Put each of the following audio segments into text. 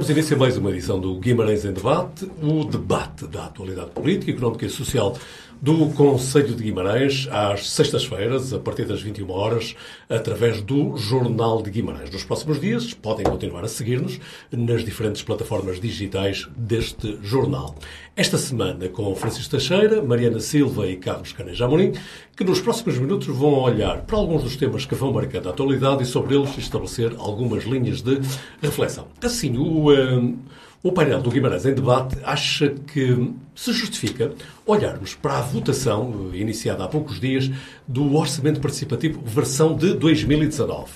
E início a mais uma edição do Guimarães em Debate, o debate da atualidade política, económica e social do Conselho de Guimarães, às sextas-feiras, a partir das 21 horas, através do Jornal de Guimarães. Nos próximos dias podem continuar a seguir-nos nas diferentes plataformas digitais deste jornal. Esta semana com Francisco Teixeira, Mariana Silva e Carlos Caneja Amorim, que nos próximos minutos vão olhar para alguns dos temas que vão marcando a atualidade e sobre eles estabelecer algumas linhas de reflexão. Assim, o... Uh, o painel do Guimarães em debate acha que se justifica olharmos para a votação eh, iniciada há poucos dias do Orçamento Participativo versão de 2019.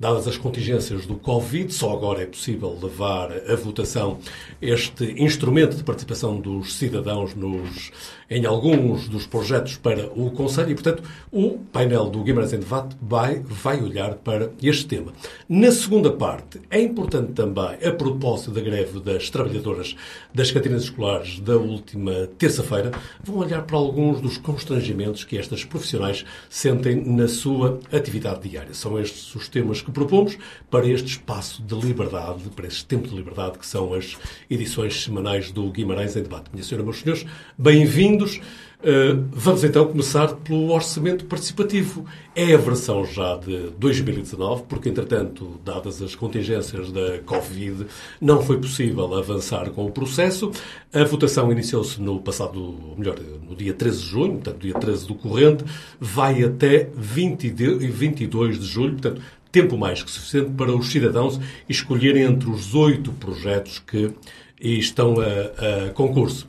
Dadas as contingências do Covid, só agora é possível levar a votação este instrumento de participação dos cidadãos nos, em alguns dos projetos para o Conselho e, portanto, o painel do Guimarães em Debate vai, vai olhar para este tema. Na segunda parte, é importante também, a propósito da greve das trabalhadoras das cantinas escolares da última terça-feira, vão olhar para alguns dos constrangimentos que estas profissionais sentem na sua atividade diária. São estes os temas que propomos para este espaço de liberdade, para este tempo de liberdade que são as edições semanais do Guimarães em Debate. Minha senhora, meus senhores, bem-vindos. Uh, vamos então começar pelo orçamento participativo. É a versão já de 2019, porque, entretanto, dadas as contingências da Covid, não foi possível avançar com o processo. A votação iniciou-se no passado, melhor, no dia 13 de junho, portanto, dia 13 do corrente, vai até 20 de, 22 de julho, portanto, tempo mais que suficiente para os cidadãos escolherem entre os oito projetos que estão a, a concurso.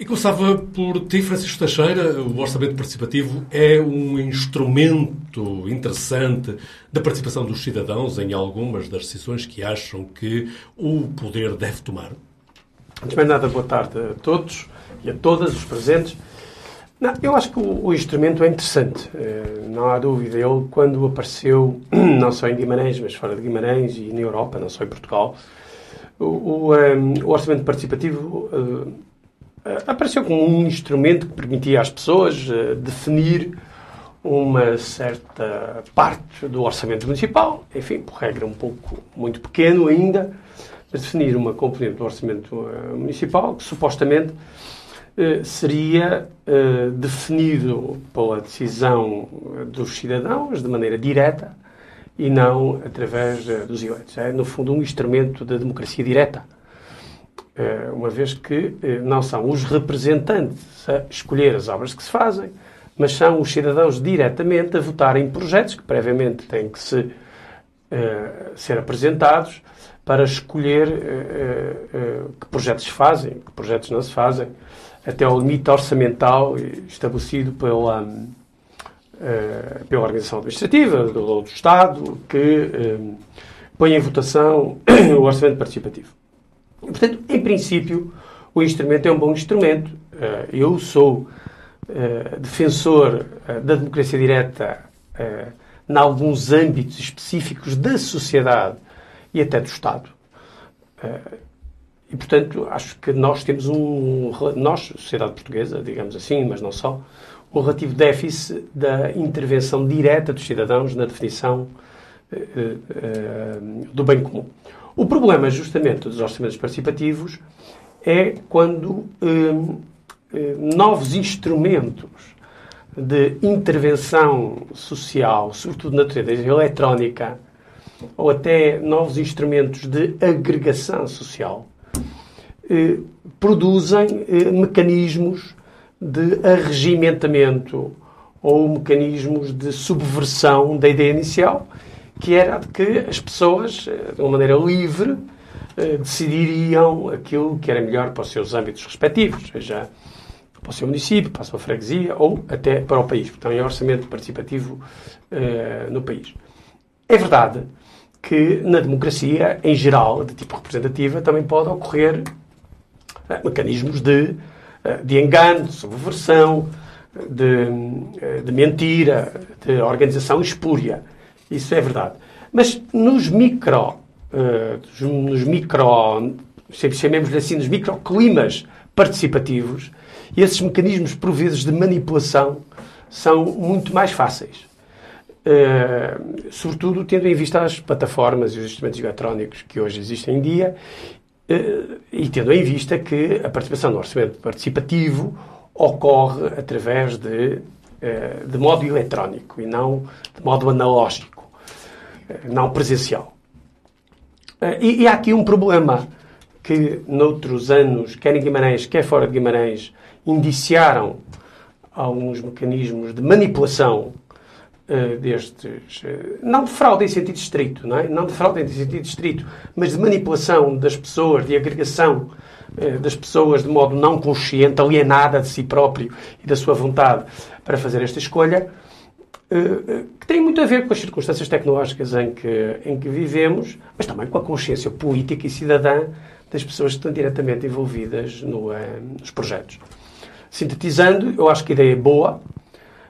E começava por ti, Francisco Teixeira. O orçamento participativo é um instrumento interessante da participação dos cidadãos em algumas das decisões que acham que o poder deve tomar. Antes de mais nada, boa tarde a todos e a todas os presentes. Não, eu acho que o, instrumento é interessante, eh, não há dúvida. Ele, quando apareceu, não só em Guimarães, mas fora de Guimarães e na Europa, não só em Portugal, o, o, um, eh, o orçamento participativo uh, apareceu como um instrumento que permitia às pessoas uh, definir uma certa parte do orçamento municipal, enfim, por regra um pouco muito pequeno ainda, mas definir uma componente do orçamento uh, municipal que supostamente eh, seria definido pela decisão dos cidadãos de maneira direta e não através dos eleitos. É, no fundo, um instrumento da democracia direta. Uma vez que não são os representantes a escolher as obras que se fazem, mas são os cidadãos diretamente a votar em projetos que previamente têm que se, ser apresentados para escolher que projetos se fazem, que projetos não se fazem até ao limite orçamental estabelecido pela, uh, pela Organização Administrativa do, do Estado, que uh, põe em votação o orçamento participativo. Portanto, em princípio, o instrumento é um bom instrumento. Uh, eu sou defensor da democracia direta em alguns âmbitos específicos da sociedade e até do Estado. E, portanto, acho que nós temos um. Nós, sociedade portuguesa, digamos assim, mas não só, um relativo déficit da intervenção direta dos cidadãos na definição do bem comum. O problema, justamente, dos orçamentos participativos é quando uh, novos instrumentos de intervenção social, sobretudo na natureza eletrónica, ou até novos instrumentos de agregação social, eh, produzem eh, mecanismos de arregimentamento ou mecanismos de subversão da ideia inicial, que era de que as pessoas, eh, de uma maneira livre, decidiriam aquilo que era melhor para os seus âmbitos respectivos, seja para o seu município, para a sua freguesia ou até para o país. Portanto, é orçamento participativo uh, no país. É verdade que na democracia, em geral, de tipo representativa, também pode ocorrer mecanismos de, eh, de engano, de subversão, de, eh, de mentira, de organização espúria. Isso é verdade. Mas nos micro, eh, nos micro, chamemos-lhe assim, nos microclimas participativos, esses mecanismos, por vezes, de manipulação são muito mais fáceis. uh, sobretudo tendo em vista as plataformas e os instrumentos eletrónicos que hoje existem em dia uh, e tendo em vista que a participação no orçamento participativo ocorre através de, uh, de modo eletrónico e não de modo analógico, não presencial. E, e há aqui um problema que noutros anos, quer em Guimarães, quer fora de Guimarães, indiciaram alguns mecanismos de manipulação uh, destes, uh, não de fraude em sentido estrito, não, é? não de fraude em sentido estrito, mas de manipulação das pessoas, de agregação uh, das pessoas de modo não consciente, alienada de si próprio e da sua vontade para fazer esta escolha, que tem muito a ver com as circunstâncias tecnológicas em que, em que vivemos, mas também com a consciência política e cidadã das pessoas que estão diretamente envolvidas no, nos projetos. Sintetizando, eu acho que a ideia é boa,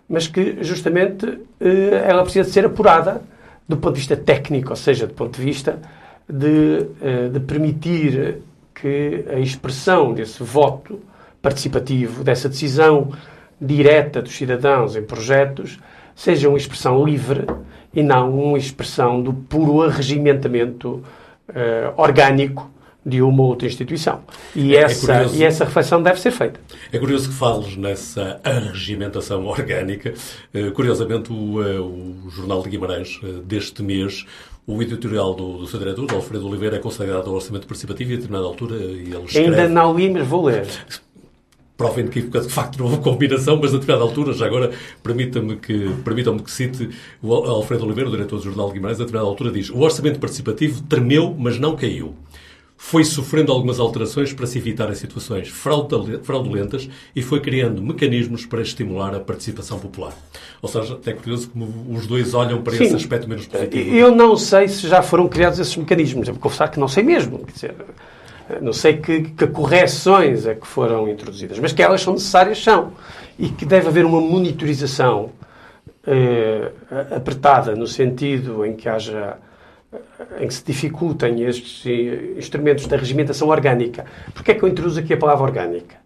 mas que justamente eh, ela precisa de ser apurada do ponto de vista técnico, ou seja, do ponto de vista de, eh, de permitir que a expressão desse voto participativo, dessa decisão direta dos cidadãos em projetos, seja uma expressão livre e não uma expressão do puro arregimentamento uh, orgânico de uma outra instituição. E, é essa, curioso, e essa reflexão deve ser feita. É curioso que fales nessa arregimentação orgânica. Uh, curiosamente, o, uh, o, Jornal de Guimarães, uh, deste mês, o editorial do, do seu diretor, do Alfredo Oliveira, é consagrado ao orçamento participativo e a determinada altura ele escreve... Ainda não li, mas vou ler. Prova inequívoca, de facto não houve combinação, mas a determinada altura, já agora, permitam-me que, permitam-me que cite o Alfredo Oliveira, o diretor do Jornal de Guimarães, a determinada altura diz o orçamento participativo tremeu, mas não caiu foi sofrendo algumas alterações para se evitar situações fraudulentas e foi criando mecanismos para estimular a participação popular. Ou seja, é curioso como os dois olham para Sim. esse aspecto menos positivo. Eu não sei se já foram criados esses mecanismos. Devo confessar que não sei mesmo. Quer dizer, não sei que, que correções é que foram introduzidas, mas que elas são necessárias, são. E que deve haver uma monitorização eh, apertada no sentido em que haja em que se dificultem estes instrumentos da regimentação orgânica. Porquê é que eu introduzo aqui a palavra orgânica?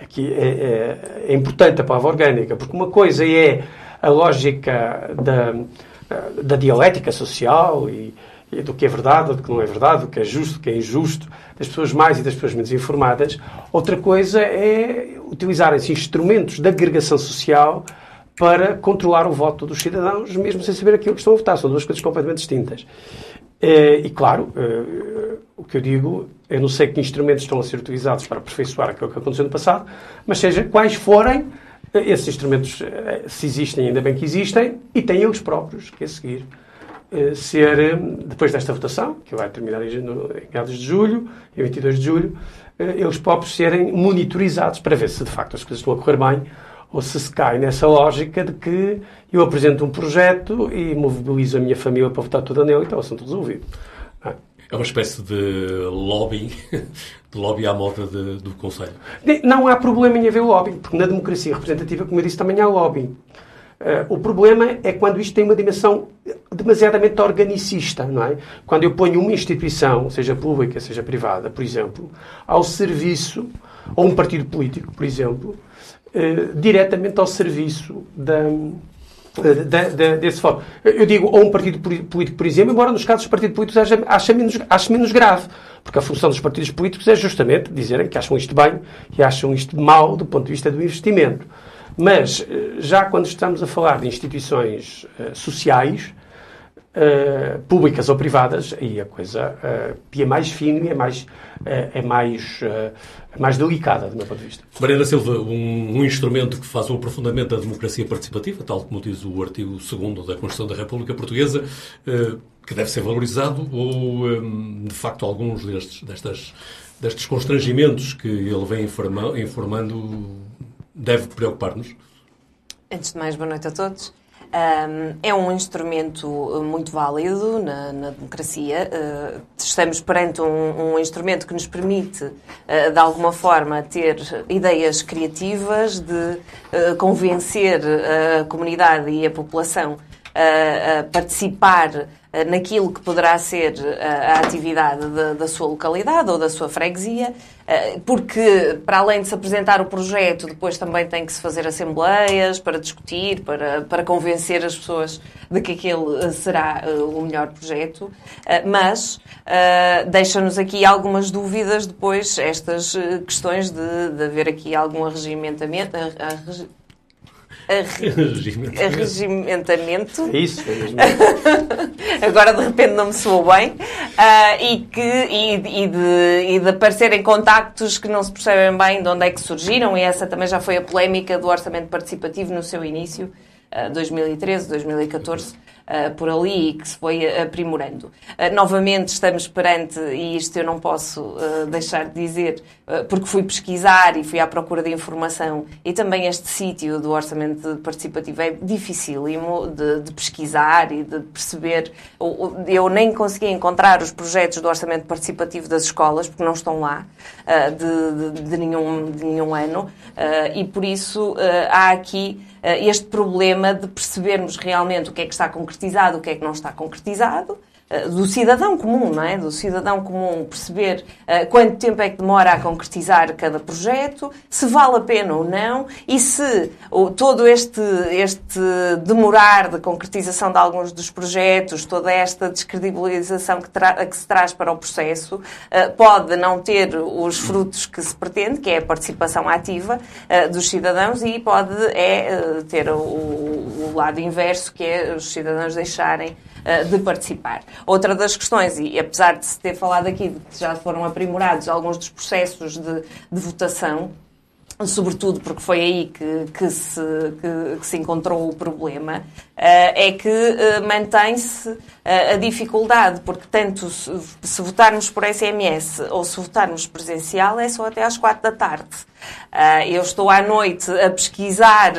Aqui é, é, é, importante a palavra orgânica, porque uma coisa é a lógica da, da dialética social e, do que é verdade, do que não é verdade, do que é justo, do que é injusto, das pessoas mais e das pessoas menos informadas. Outra coisa é utilizarem-se instrumentos de agregação social para controlar o voto dos cidadãos, mesmo sem saber aquilo que estão a votar. São duas coisas completamente distintas. Eh, e, claro, eh, o que eu digo, eu não sei que instrumentos estão a ser utilizados para aperfeiçoar aquilo que aconteceu no passado, mas seja quais forem, eh, esses instrumentos, se existem, ainda bem que existem, e têm eles próprios que a seguir ser, depois desta votação, que vai terminar em meados de julho, em 22 de julho, eles próprios serem monitorizados para ver se de facto as coisas estão a correr bem ou se se cai nessa lógica de que eu apresento um projeto e mobilizo a minha família para votar toda nele e está o assunto resolvido. É? é uma espécie de lobby, de lobby à moda de, do Conselho. Não há problema em haver lobby, porque na democracia representativa, como eu disse, também há lobby. Uh, o problema é quando isto tem uma dimensão demasiadamente organicista, não é? Quando eu ponho uma instituição, seja pública, seja privada, por exemplo, ao serviço, ou um partido político, por exemplo, eh, diretamente ao serviço da, da, da, desse fórum. Eu digo, ou um partido político, por exemplo, embora nos casos dos partidos políticos ache menos, ache menos grave, porque a função dos partidos políticos é justamente dizerem que acham isto bem e acham isto mal do ponto de vista do investimento. Mas, eh, já quando estamos a falar de instituições uh, sociais, uh, públicas ou privadas, aí a coisa uh, é mais fina e é mais, é mais, é mais delicada, do meu ponto de vista. Mariana Silva, um, um, instrumento que faz o aprofundamento da democracia participativa, tal como diz o artigo 2 da Constituição da República Portuguesa, que deve ser valorizado, ou, um, de facto, alguns destes, destas, destes constrangimentos que ele vem informa, informando deve preocupar-nos? Antes de mais, boa noite a todos. É um instrumento uh, muito válido na, na democracia. Uh, estamos perante um, um, instrumento que nos permite, uh, de alguma forma, ter ideias criativas, de convencer a comunidade e a população participar naquilo que poderá ser a atividade da, sua localidade ou da sua freguesia, porque para além de se apresentar o projeto, depois também tem que se fazer assembleias para discutir, para, para convencer as pessoas de que aquele será o melhor projeto, mas deixa-nos aqui algumas dúvidas depois, estas questões de, de haver aqui algum arregimentamento, arregimentamento. É isso, é. Agora de repente não me soou bem. Uh, e, que, e, e, de, e de aparecerem contactos que não se percebem bem de onde é que surgiram, e essa também já foi a polémica do orçamento participativo no seu início, uh, 2013, 2014 uh, por ali e que se foi aprimorando. Uh, novamente estamos perante, e isto eu não posso uh, deixar de dizer, porque fui pesquisar e fui à procura de informação, e também este sítio do orçamento participativo é dificílimo de, de pesquisar e de perceber. Eu nem consegui encontrar os projetos do orçamento participativo das escolas, porque não estão lá, de, de, de nenhum, de nenhum ano, e por isso há aqui este problema de percebermos realmente o que é que está concretizado, o que é que não está concretizado, eh, do cidadão comum, não é? Do cidadão comum perceber uh, quanto tempo é que demora a concretizar cada projeto, se vale a pena ou não, e se uh, todo este, este demorar de concretização de alguns dos projetos, toda esta descredibilização que, que se traz para o processo, uh, pode não ter os frutos que se pretende, que é a participação ativa dos cidadãos, e pode é, ter o, o lado inverso, que é os cidadãos deixarem eh, de participar. Outra das questões, e apesar de se ter falado aqui de que já foram aprimorados alguns dos processos de, de votação, sobretudo porque foi aí que, que, se, que, que se encontrou o problema, eh, é que eh, mantém-se a dificuldade, porque tanto se, se votarmos por SMS ou se votarmos presencial é só até às quatro da tarde. Eu estou à noite a pesquisar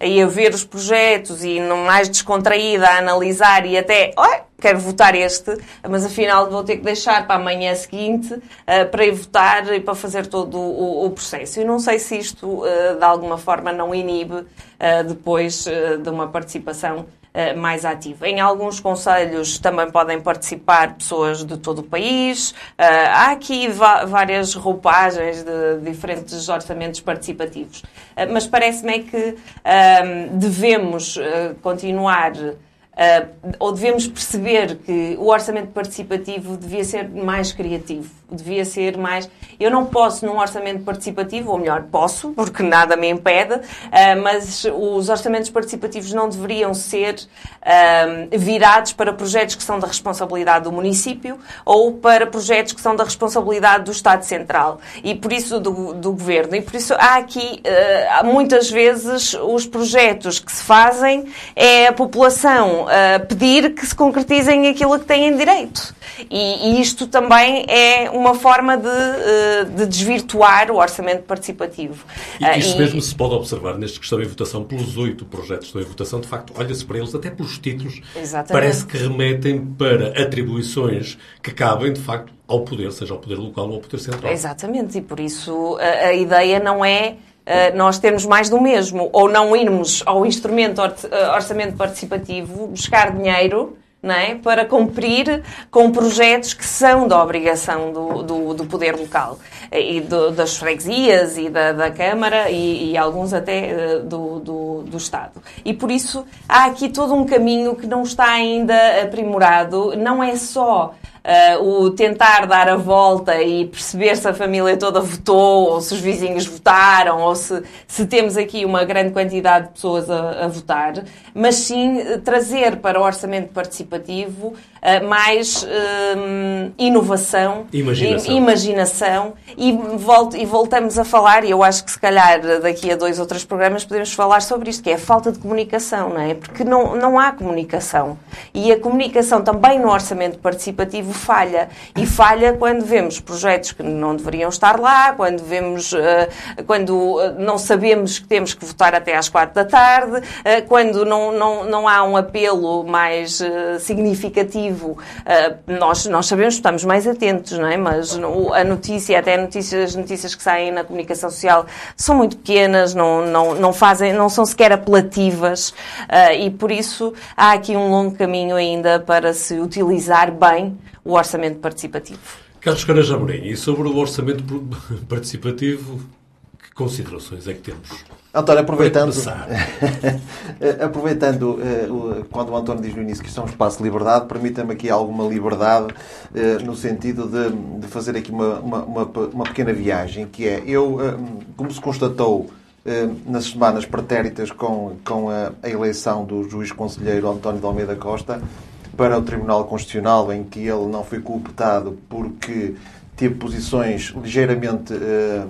e a ver os projetos e não mais descontraída a analisar e até, oh, quero votar este, mas afinal vou ter que deixar para amanhã seguinte uh, para ir votar e para fazer todo o, o processo. Eu não sei se isto, uh, de alguma forma, não inibe uh, depois de uma participação mais ativa. Em alguns conselhos também podem participar pessoas de todo o país. há aqui várias roupagens de diferentes orçamentos participativos. mas parece-me é que devemos continuar Uh, ou devemos perceber que o orçamento participativo devia ser mais criativo, devia ser mais. Eu não posso, num orçamento participativo, ou melhor, posso, porque nada me impede, uh, mas os orçamentos participativos não deveriam ser uh, virados para projetos que são da responsabilidade do município ou para projetos que são da responsabilidade do Estado Central e por isso do, do governo. E por isso há aqui, muitas vezes, os projetos que se fazem é a população uh, pedir que se concretizem aquilo que têm direito. E, e isto também é uma forma de, uh, de desvirtuar o orçamento participativo. E isso uh, mesmo se pode observar neste que estão em votação, pelos oito projetos que estão em votação, de facto, olha-se para eles, até pelos títulos, Exatamente. parece que remetem para atribuições que cabem, de facto, ao poder, seja ao poder local ou ao poder central. Exatamente, e por isso a, a ideia não é eh, nós temos mais do mesmo, ou não irmos ao instrumento eh, orçamento participativo buscar dinheiro é? para cumprir com projetos que são da obrigação do, do, do poder local eh, e do, das freguesias e da, da Câmara e, e, alguns até do Estado. E por isso há aqui todo um caminho que não está ainda aprimorado, não é só uh, o tentar dar a volta e perceber se a família toda votou, ou se os vizinhos votaram, ou se, se temos aqui uma grande quantidade de pessoas a, a votar, mas sim eh, trazer para o orçamento participativo uh, mais uh, inovação, imaginação, e, imaginação e, volto, e voltamos a falar, e eu acho que se calhar daqui a dois ou três programas podemos falar sobre isto, que é a falta de comunicação, não é? Porque não, não há comunicação. E a comunicação também no orçamento participativo falha. E falha quando vemos projetos que não deveriam estar lá, quando vemos, uh, quando não sabemos que temos que votar até às quatro da tarde, uh, quando não, não, não há um apelo mais significativo. nós, nós sabemos, estamos mais atentos, não é? Mas a notícia, até notícias, as notícias que saem na comunicação social são muito pequenas, não, não, não fazem, não são sequer apelativas e por isso há aqui um longo caminho ainda para se utilizar bem o orçamento participativo. Carlos Caras Amorim, e sobre o orçamento participativo, que considerações é que temos? António, aproveitando, aproveitando uh, quando o António diz no início que isto é um espaço de liberdade, permita-me aqui alguma liberdade uh, no sentido de, de fazer aqui uma, uma, uma, uma, pequena viagem, que é, eu, uh, como se constatou nas semanas pretéritas com, com a, a eleição do juiz conselheiro António de Almeida Costa, para o Tribunal Constitucional, em que ele não foi culpado porque teve posições ligeiramente uh,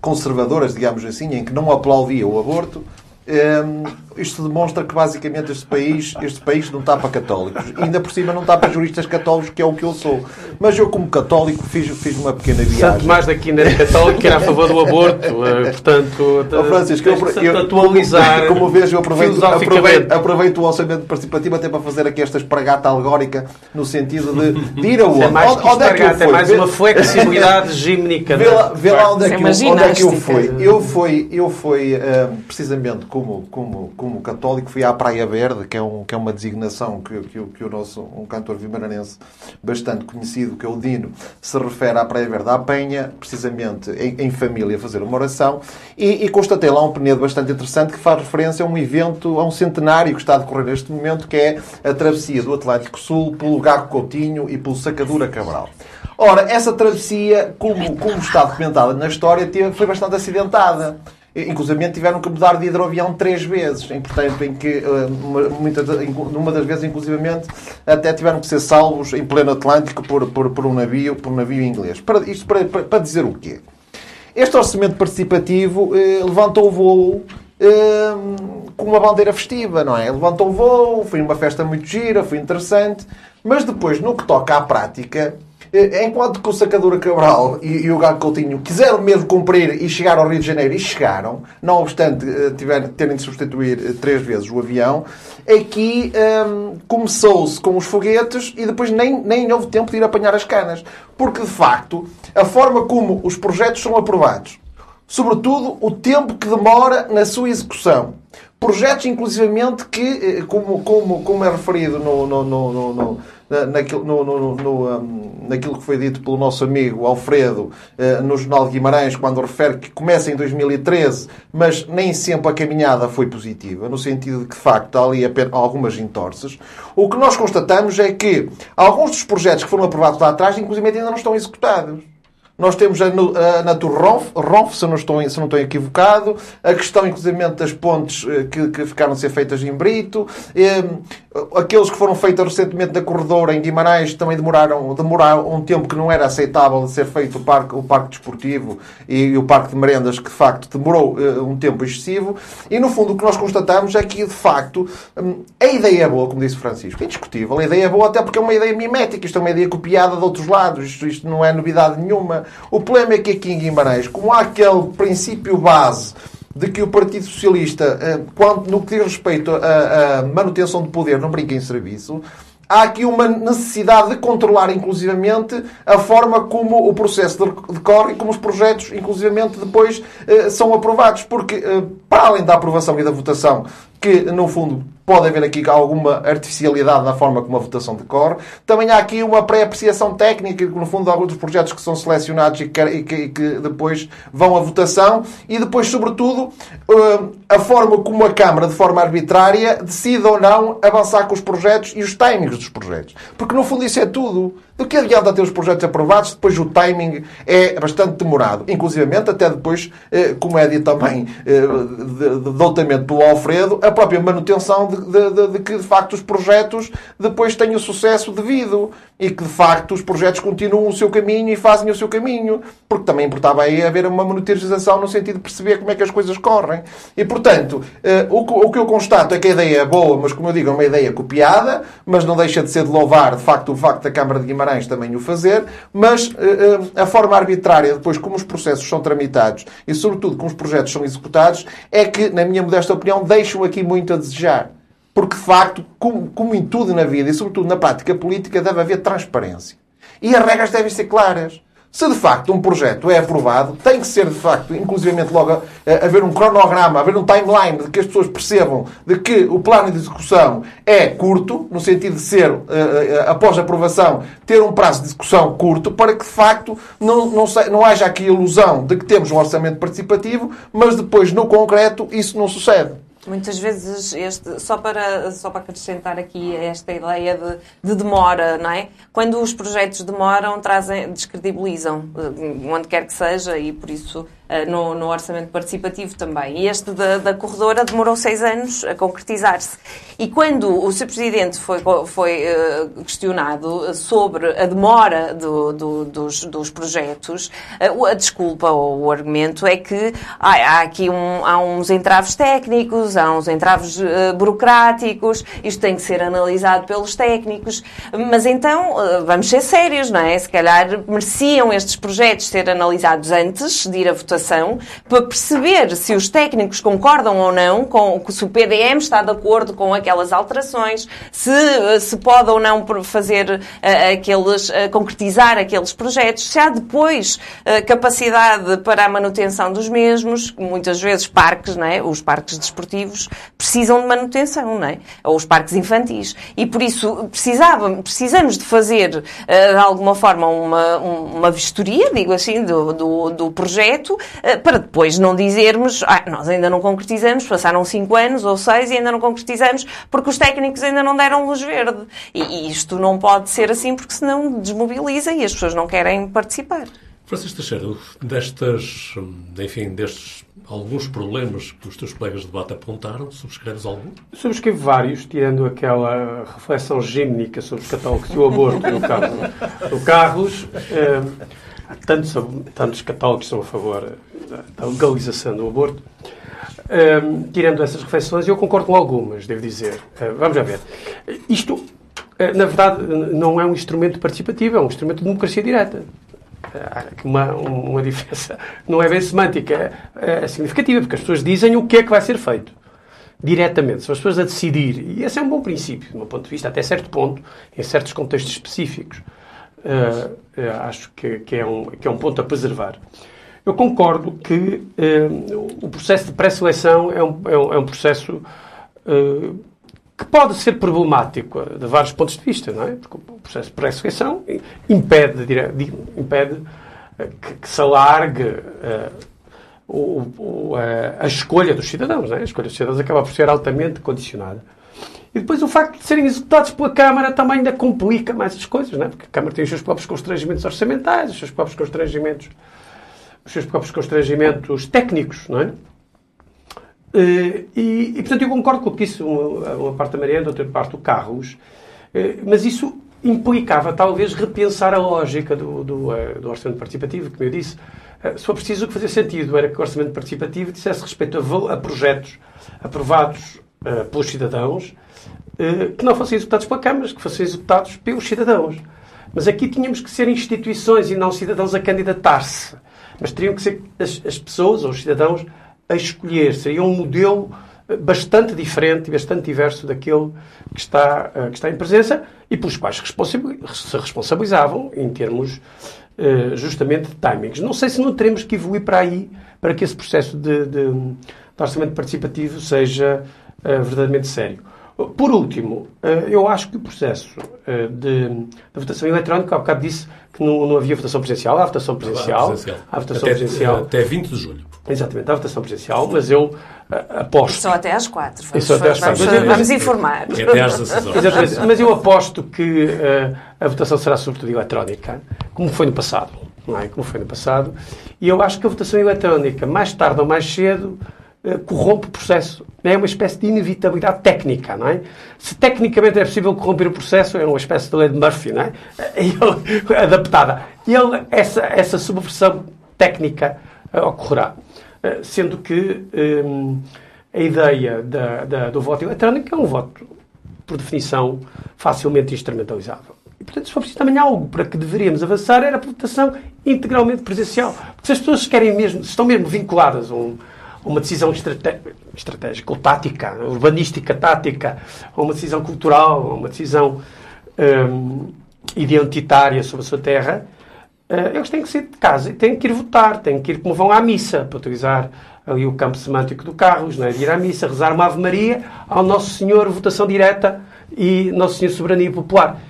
conservadoras, digamos assim, em que não aplaudia o aborto, um, isto demonstra que basicamente este país, este país não está para católicos. E ainda por cima não está para juristas católicos, que é o que eu sou. Mas eu, como católico, fiz, fiz uma pequena viagem. Santo mais daqui ainda era católico, que era a favor do aborto. Eh, portanto, oh, Francisco, eu, eu, atualizar. Como, como vejo, eu aproveito, aproveito, aproveito, o orçamento participativo até para fazer aqui esta espargata algórica, no sentido de, de ir aonde? É mais onde, onde é que eu fui? É mais uma flexibilidade gímnica. Vê lá, vê lá onde, é que eu, onde é que eu fui. Eu fui, eu fui uh, precisamente como, como, como católico, fui à Praia Verde, que é, um, que é uma designação que, que, que o nosso um cantor vimaranense bastante conhecido, que é o Dino, se refere à Praia Verde, à Penha, precisamente em, em família, fazer uma oração, e, e, constatei lá um penedo bastante interessante que faz referência a um evento, a um centenário que está a decorrer neste momento, que é a travessia do Atlântico Sul pelo Gago Coutinho e pelo Sacadura Cabral. Ora, essa travessia, como, como está documentada na história, foi bastante acidentada. Inclusive tiveram que mudar de hidroavião três vezes, em, portanto, em que eh, numa das vezes, inclusivamente, até tiveram que ser salvos em pleno Atlântico por, por, por um navio, por um navio inglês. Para, isto para, para, para dizer o quê? Este orçamento participativo eh, levantou o voo eh, com uma bandeira festiva, não é? Levantou o voo, foi uma festa muito gira, foi interessante, mas depois, no que toca à prática, eh, enquanto que o Sacadura Cabral e, e o Gago Coutinho quiseram mesmo cumprir e chegar ao Rio de Janeiro, e chegaram, não obstante eh, tiver, terem de substituir eh, três vezes o avião, aqui um, ehm, começou-se com os foguetes e depois nem, nem houve tempo de ir apanhar as canas. Porque, de facto, a forma como os projetos são aprovados, sobretudo o tempo que demora na sua execução, projetos, inclusivamente, que, como, como, como é referido no, no, no, no naquilo, no, no, no, um, naquilo que foi dito pelo nosso amigo Alfredo uh, no Jornal de Guimarães, quando refere que começa em 2013, mas nem sempre a caminhada foi positiva, no sentido de que, de facto, há ali algumas entorces. O que nós constatamos é que alguns dos projetos que foram aprovados lá atrás, inclusive, ainda não estão executados. Nós temos a, a Natur Ronf, se, não estou, se não estou equivocado, a questão, inclusive, das pontes eh, que, que ficaram a ser feitas em Brito, eh, aqueles que foram feitos recentemente na Corredora, em Guimarães, também demoraram, demoraram um tempo que não era aceitável de ser feito o parque, o parque desportivo e, e o parque de merendas, que de facto demorou eh, um tempo excessivo. E no fundo o que nós constatamos é que, de facto, hum, a ideia é boa, como disse Francisco, é indiscutível. A ideia é boa até porque é uma ideia mimética, isto é uma ideia copiada de outros lados, isto, isto não é novidade nenhuma. O problema é que aqui em Guimarães, como há aquele princípio base de que o Partido Socialista, eh, no que diz respeito à manutenção de poder, não brinca em serviço, há aqui uma necessidade de controlar, inclusivamente, a forma como o processo decorre e como os projetos, inclusivamente, depois eh, são aprovados. Porque, eh, para além da aprovação e da votação, que, no fundo, pode haver aqui alguma artificialidade na forma como a votação decorre. Também há aqui uma pré-apreciação técnica, no fundo, alguns dos projetos que são selecionados e que, e que, e que depois vão à votação. E depois, sobretudo, eh, a forma como a Câmara, de forma arbitrária, decide ou não avançar com os projetos e os timings dos projetos. Porque, no fundo, isso é tudo. Do que adianta ter os projetos aprovados, depois o timing é bastante demorado. Inclusive, até depois, eh, como é dito também eh, doutamente pelo Alfredo, a própria manutenção de, de, de, de, que, de facto, os projetos depois tenham o sucesso devido e que, de facto, os projetos continuam o seu caminho e fazem o seu caminho. Porque também importava aí haver uma monitorização no sentido de perceber como é que as coisas correm. E, portanto, eh, o que eu constato é que a ideia é boa, mas, como eu digo, é uma ideia copiada, mas não deixa de ser de louvar, de facto, o facto da Câmara de Guimarães Guimarães também o fazer, mas a forma arbitrária, depois como os processos são tramitados e, sobretudo, como os projetos são executados, é que, na minha modesta opinião, deixam aqui muito a desejar. Porque, de facto, como, como em tudo na vida e, sobretudo, na prática política, deve haver transparência. E as regras devem ser claras. Se de facto um projeto é aprovado, tem que ser de facto, inclusivamente logo, haver um cronograma, haver um timeline de que as pessoas percebam de que o plano de execução é curto, no sentido de ser, após a aprovação, ter um prazo de execução curto, para que de facto não, não, não haja aqui ilusão de que temos um orçamento participativo, mas depois no concreto isso não sucede. Muitas vezes, este, só, para, só para acrescentar aqui esta ideia de, de, demora, não é? Quando os projetos demoram, trazem, descredibilizam, eh, onde quer que seja, e por isso no, no, orçamento participativo também. E este da, da corredora demorou seis anos a concretizar-se. E quando o Sr. Presidente foi, foi uh, questionado sobre a demora do, do, dos, dos, projetos, uh, a desculpa ou o argumento é que há aqui um, há uns entraves técnicos, há uns entraves uh, burocráticos, isto tem que ser analisado pelos técnicos. Mas então, vamos ser sérios, não é? Se calhar mereciam estes projetos ser analisados antes de ir a votação para perceber se os técnicos concordam ou não, com, se o PDM está de acordo com aquelas alterações, se, se pode ou não fazer uh, aqueles, uh, concretizar aqueles projetos, se há depois uh, capacidade para a manutenção dos mesmos, muitas vezes parques, não é? os parques desportivos precisam de manutenção, não é? ou os parques infantis. E por isso precisava, precisamos de fazer, de alguma forma, uma, uma vistoria, digo assim, do, do, do projeto eh, para depois não dizermos, ah, nós ainda não concretizamos, passaram cinco anos ou seis e ainda não concretizamos porque os técnicos ainda não deram luz verde. E, isto não pode ser assim porque senão desmobiliza e as pessoas não querem participar. Francisco Teixeira, destas, enfim, destes alguns problemas que os teus colegas de debate apontaram, subscreves algum? Subscrevo vários, tirando aquela reflexão gímnica sobre os catálogos e o aborto, no caso do Carlos. Eh, Há tantos, tantos catálogos que são a favor da legalização do aborto. Um, tirando essas reflexões, eu concordo com algumas, devo dizer. Uh, vamos já ver. Isto, uh, na verdade, não é um instrumento participativo, é um instrumento de democracia direta. Há uma, uma diferença, não é bem semântica, é, é significativa, porque as pessoas dizem o que é que vai ser feito diretamente, são as pessoas a decidir. E esse é um bom princípio, do meu ponto de vista, até certo ponto, em certos contextos específicos. Uh, uh, acho que, que, é um, que é um ponto a preservar. Eu concordo que uh, o processo de pré-seleção é um, é um, é um processo que pode ser problemático de vários pontos de vista, não é? Porque o processo de pré-seleção impede, impede que, que, se alargue o, o, a escolha dos cidadãos. É? A escolha dos cidadãos acaba por ser altamente condicionada e depois o facto de serem executados pela Câmara também ainda complica mais as coisas, não é? porque a Câmara tem os seus próprios constrangimentos orçamentais, os seus próprios constrangimentos, os seus próprios constrangimentos técnicos, não é? Eh, e, e portanto, eu concordo com o que disse uma, uma parte da Mariana, outra parte do Carlos, eh, mas isso implicava talvez repensar a lógica do, do, eh, do orçamento participativo, como eu disse. Se for preciso, o que fazia sentido era que o orçamento participativo dissesse respeito a, a projetos aprovados pelos cidadãos que não fossem executados pela Câmara, que fossem executados pelos cidadãos. Mas aqui tínhamos que ser instituições e não cidadãos a candidatar-se. Mas teriam que ser as, as, pessoas ou os cidadãos a escolher. Seria um modelo eh, bastante diferente e bastante diverso daquele que está, uh, que está em presença e pelos quais se responsabilizavam em termos justamente de timings. Não sei se não teremos que evoluir para aí para que esse processo de, de, de orçamento participativo seja verdadeiramente sério. Por último, uh, eu acho que o processo uh, de, de, votação eletrónica, há bocado disse que não, não havia votação presencial, há votação presencial. Há votação até, presencial. Até 20 de julho. Exatamente, há votação presencial, mas eu aposto. Só até às 4. Vamos, até às 4. Vamos, vamos, informar. É até às 16 horas. Exatamente, mas eu aposto que a votação será sobretudo eletrónica, como foi no passado. Não é? Como foi no passado. E eu acho que a votação eletrónica, mais tarde ou mais cedo, eh, corrompe o processo. É uma espécie de inevitabilidade técnica, não é? Se tecnicamente é possível corromper o processo, é uma espécie de lei de Murphy, não é? Ele, adaptada. Ele, essa, essa subversão técnica uh, ocorrerá. Uh, sendo que um, a ideia da, da, do voto eletrónico é um voto, por definição, facilmente instrumentalizável. E, portanto, se for preciso também algo para que deveríamos avançar, era a votação integralmente presencial. Porque se as pessoas querem mesmo, estão mesmo vinculadas a, um, uma decisão estrate, estratégica ou tática, urbanística tática, a uma decisão cultural, a uma decisão um, identitária sobre a sua terra, uh, eles têm que sair de casa e têm que ir votar, têm que ir como vão à missa, para utilizar ali o campo semântico do Carlos, não é? ir à missa, rezar uma Ave Maria ao Nosso Senhor, votação direta e Nosso Senhor Soberania Popular.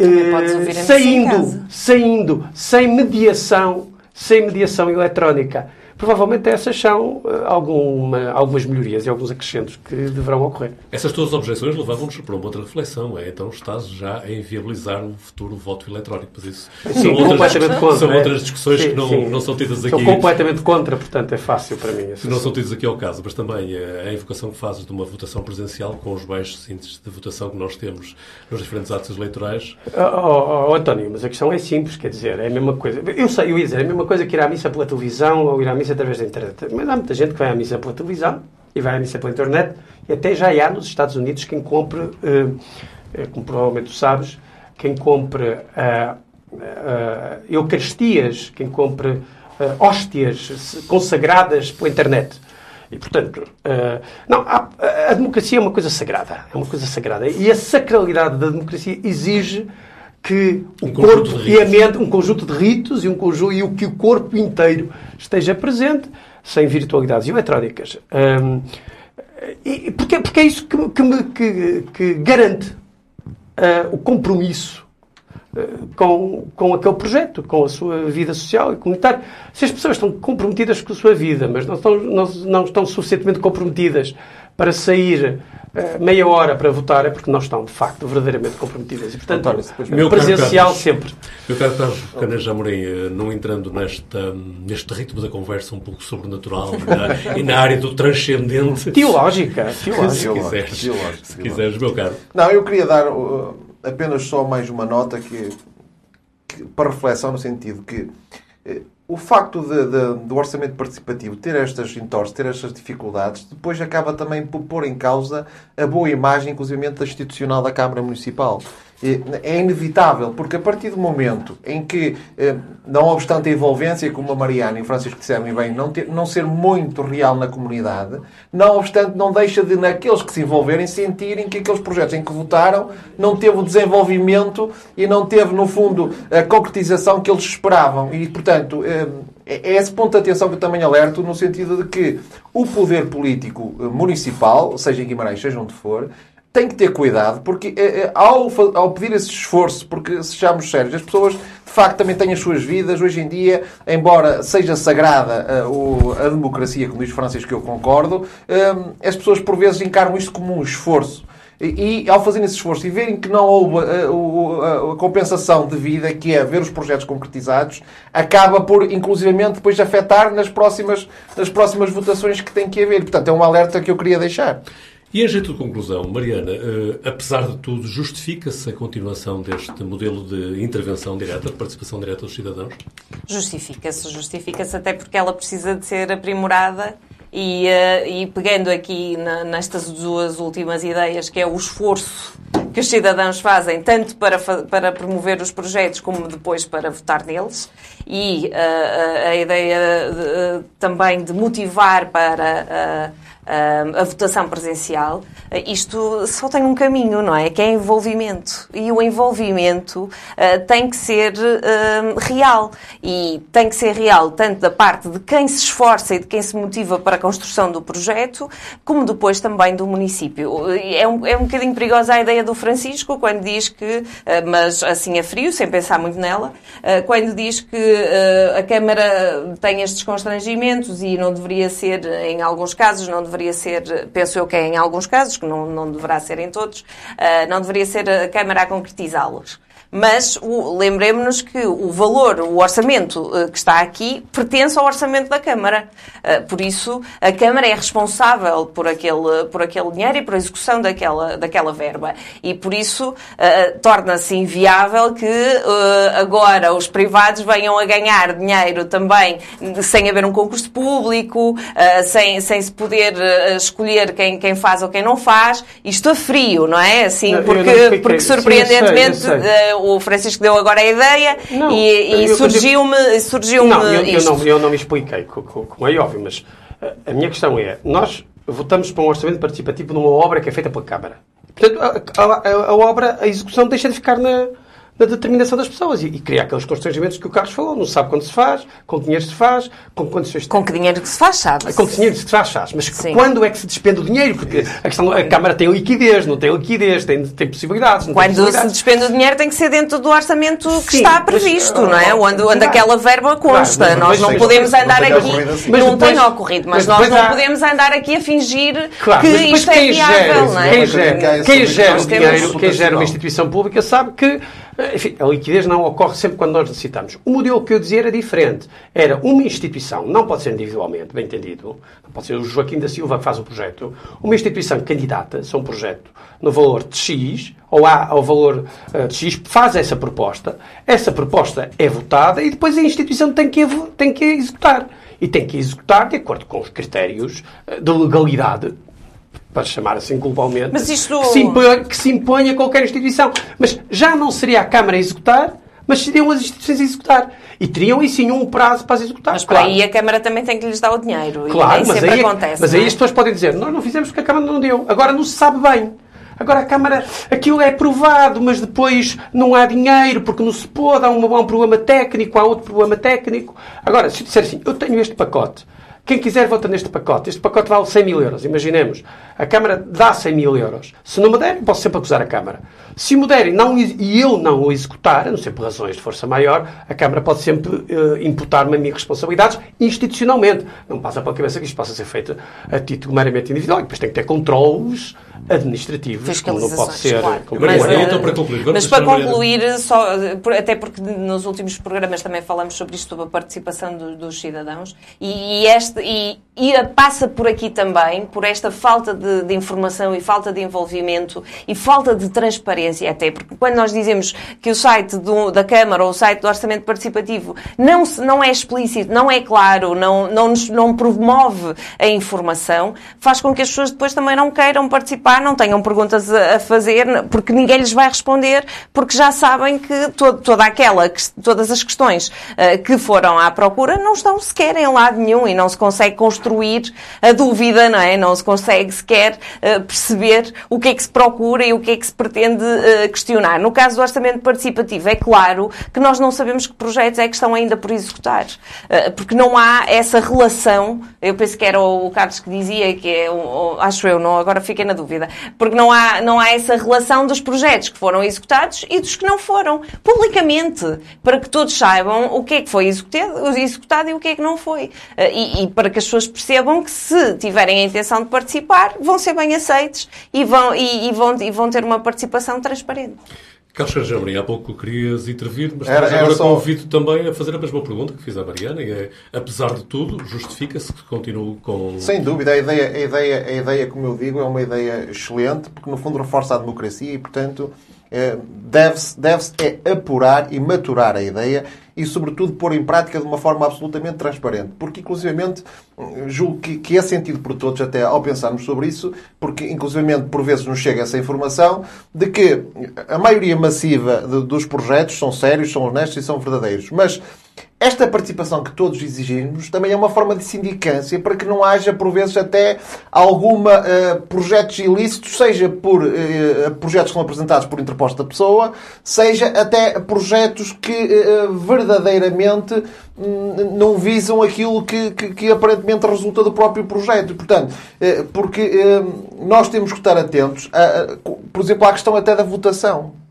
Uh, saindo, saindo, sem mediação, sem mediação eletrónica provavelmente essas são uh, alguma, algumas melhorias e alguns acrescentos que deverão ocorrer. Essas todas as objeções levavam-nos para uma outra reflexão. É, então estás já a inviabilizar um futuro voto eletrónico. Mas isso sim, são, outras, contra, são é? outras discussões sim, que não, sim. não são tidas aqui. Sou completamente contra, portanto é fácil para mim. Não são tidas aqui ao caso, mas também eh, a invocação que fazes de uma votação presencial com os baixos índices de votação que nós temos nos diferentes atos eleitorais. Oh, oh, oh, António, mas a questão é simples, quer dizer, é a mesma coisa. Eu sei, eu ia dizer, é a mesma coisa que ir à missa pela televisão ou ir à missa através da internet. Mas há muita gente que vai à missa pela televisão e vai à missa pela internet. E até já há nos Estados Unidos quem compre, uh, como provavelmente tu sabes, quem compre uh, uh, Eucaristias, quem compre hóstias consagradas pela internet. E, portanto, não, a, a, democracia é uma coisa sagrada. É uma coisa sagrada. E a sacralidade da democracia exige que o um corpo e a mente, um conjunto de ritos e, um conjunto, e o que o corpo inteiro esteja presente sem virtualidades eletrónicas. Um, e porque, porque é isso que, que, que, que garante uh, o compromisso uh, com, com aquele projeto, com a sua vida social e comunitária. Se as pessoas estão comprometidas com a sua vida, mas não estão, não, não estão suficientemente comprometidas para sair meia hora para votar, é porque não estão, de facto, verdadeiramente comprometidas. E, portanto, António, meu presencial Carlos, sempre. Meu caro Carlos Canas Amorim, eh, não entrando nesta, neste ritmo da conversa um pouco sobrenatural na, e na área do transcendente. Teológica. Teológica. Se quiseres, teológica, se quiseres meu caro. Não, eu queria dar uh, apenas só mais uma nota que, que, para reflexão, no sentido que uh, o facto de, de, do orçamento participativo ter estas entorses, ter estas dificuldades, depois acaba também por pôr em causa a boa imagem, inclusive, institucional da Câmara Municipal é inevitável, porque a partir do momento em que, eh, não obstante a envolvência, como a Mariana e o Francisco disseram bem, não, ter, não ser muito real na comunidade, não obstante, não deixa de, naqueles que se envolverem, sentirem que aqueles projetos em que votaram não teve o desenvolvimento e não teve, no fundo, a concretização que eles esperavam. E, portanto, eh, é esse ponto de atenção que eu também alerto, no sentido de que o poder político eh, municipal, seja em Guimarães, seja onde for, tem que ter cuidado, porque é, ao, ao pedir esse esforço, porque sejamos sérios, as pessoas de facto também têm as suas vidas. Hoje em dia, embora seja sagrada uh, a democracia, como diz Francisco, que eu concordo, as pessoas por vezes encaram isto como um esforço. E, e ao fazerem esse esforço e verem que não houve uh, a, a, compensação de vida, que é ver os projetos concretizados, acaba por, inclusivamente, depois afetar nas próximas, nas próximas votações que tem que haver. Portanto, é um alerta que eu queria deixar. E em jeito de conclusão, Mariana, uh, apesar de tudo, justifica-se a continuação deste modelo de intervenção direta, de participação direta dos cidadãos? Justifica-se, justifica-se até porque ela precisa de ser aprimorada e, uh, e pegando aqui na, nestas duas últimas ideias, que é o esforço que os cidadãos fazem, tanto para, para promover os projetos como depois para votar neles, e uh, a ideia de, também de motivar para a votação presencial, isto só tem um caminho, não é? Que é envolvimento. E o envolvimento uh, tem que ser uh, real. E tem que ser real tanto da parte de quem se esforça e de quem se motiva para a construção do projeto, como depois também do município. É um, é um bocadinho perigosa a ideia do Francisco quando diz que, uh, mas assim a frio, sem pensar muito nela, quando diz que a Câmara tem estes constrangimentos e não deveria ser, em alguns casos, não deveria deveria ser, penso eu que é em alguns casos, que não, não deverá ser em todos, uh, não deveria ser a Câmara a concretizá-los. Mas lembremos-nos que o valor, o orçamento uh, que está aqui, pertence ao orçamento da Câmara. Uh, por isso, a Câmara é responsável por aquele, por aquele dinheiro e por a execução daquela, daquela verba. E por isso, uh, torna-se inviável que agora os privados venham a ganhar dinheiro também sem haver um concurso público, sem, sem se poder escolher quem, quem faz ou quem não faz. Isto a frio, não é? Assim, porque, porque surpreendentemente. Sim, o Francisco deu agora a ideia não, e, e surgiu-me. Surgiu não, eu, eu, não, eu não me expliquei, como é óbvio, mas a minha questão é: nós votamos para um orçamento participativo numa obra que é feita pela Câmara. Portanto, a, a, a obra, a execução deixa de ficar na, na determinação das pessoas e, e criar aqueles constrangimentos que o Carlos falou. Não sabe quando se faz, com que dinheiro se faz, com condições... Com que dinheiro que se faz, sabe? Com que dinheiro se faz, sabe. Mas Sim. quando é que se despende o dinheiro? Porque a, questão, a Câmara tem liquidez, não tem liquidez, tem, tem possibilidades. quando tem possibilidades. se despende o dinheiro tem que ser dentro do orçamento Sim, que está previsto, mas, não é? Onde, onde aquela verba consta. Claro, nós não podemos andar aqui... Assim. Não tem ocorrido, mas, nós não podemos andar aqui a fingir que isto é viável, não é? Quem gera o dinheiro, quem gera uma instituição pública sabe que enfim, a liquidez não ocorre sempre quando nós necessitamos. O modelo que eu dizia era diferente. Era uma instituição, não pode ser individualmente, bem entendido, não pode ser o Joaquim da Silva que faz o projeto, uma instituição candidata-se a um projeto no valor de X, ou há ao valor uh, de X, faz essa proposta, essa proposta é votada e depois a instituição tem que, tem que executar. E tem que executar de acordo com os critérios eh, de legalidade para chamar assim globalmente, isto... que, se impõe, que se impõe a qualquer instituição. Mas já não seria a Câmara a executar, mas seriam as instituições a executar. E teriam, e sim, um prazo para as executar. Mas para claro. aí a Câmara também tem que lhes dar o dinheiro. Claro, mas aí, é acontece. Mas aí é? as pessoas podem dizer, nós não fizemos porque a Câmara não deu. Agora não se sabe bem. Agora a Câmara, aquilo é aprovado, mas depois não há dinheiro porque não se pôde, há um, há um problema técnico, há outro problema técnico. Agora, se disser assim, eu tenho este pacote, quem quiser vota neste pacote. Este pacote vale 100 mil euros. Imaginemos. A Câmara dá 100 mil euros. Se não me derem, posso sempre acusar a Câmara. Se me derem não, e eu não o executar, a não ser por razões de força maior, a Câmara pode sempre uh, imputar-me a mim responsabilidades institucionalmente. Não passa pela cabeça que isto possa ser feito a título meramente individual. E depois tem que ter controles administrativos, como não pode ser. Claro. Mas, Maria, então, para concluir, mas para concluir, só, até porque nos últimos programas também falamos sobre isto, sobre a participação do, dos cidadãos, e, e este, e, e, passa por aqui também, por esta falta de, de, informação e falta de envolvimento e falta de transparência, até porque quando nós dizemos que o site do, da Câmara ou o site do Orçamento Participativo não, não é explícito, não é claro, não, não, nos, não promove a informação, faz com que as pessoas depois também não queiram participar não tenham perguntas a fazer, porque ninguém lhes vai responder, porque já sabem que todo, toda aquela, todas as questões uh, que foram à procura não estão sequer em lado nenhum e não se consegue construir a dúvida, não é? Não se consegue sequer uh, perceber o que é que se procura e o que é que se pretende uh, questionar. No caso do orçamento participativo, é claro que nós não sabemos que projetos é que estão ainda por executar, porque não há essa relação. Eu penso que era o Carlos que dizia que é, acho eu, não, agora fiquei na dúvida porque não há, não há essa relação dos projetos que foram executados e dos que não foram, publicamente, para que todos saibam o que é que foi executado, executado e o que é que não foi. Eh, e, e para que as pessoas percebam que se tiverem a intenção de participar, vão ser bem aceitos e vão, e, e vão, e vão ter uma participação transparente. Carlos Sérgio há pouco querias intervir, mas era, agora só... convido também a fazer a mesma pergunta que fiz à Mariana, e é, apesar de tudo, justifica-se que continue com... Sem dúvida, a ideia, a, ideia, a ideia, como eu digo, é uma ideia excelente, porque no fundo reforça a democracia e, portanto, eh, deve-se deve é apurar e maturar a ideia e, sobretudo, pôr em prática de uma forma absolutamente transparente. Porque, inclusivamente, julgo que, que é sentido por todos, até ao pensarmos sobre isso, porque, inclusivamente, por vezes nos chega essa informação de que a maioria massiva de, dos projetos são sérios, são honestos e são verdadeiros. Mas esta participação que todos exigimos também é uma forma de sindicância para que não haja, por vezes, até alguma uh, projetos ilícitos, seja por uh, projetos que são apresentados por interposta pessoa, seja até projetos que uh, verdadeiramente um, não visam aquilo que, que, que, aparentemente resulta do próprio projeto. Portanto, porque nós temos que estar atentos, a, por exemplo, à questão até da votação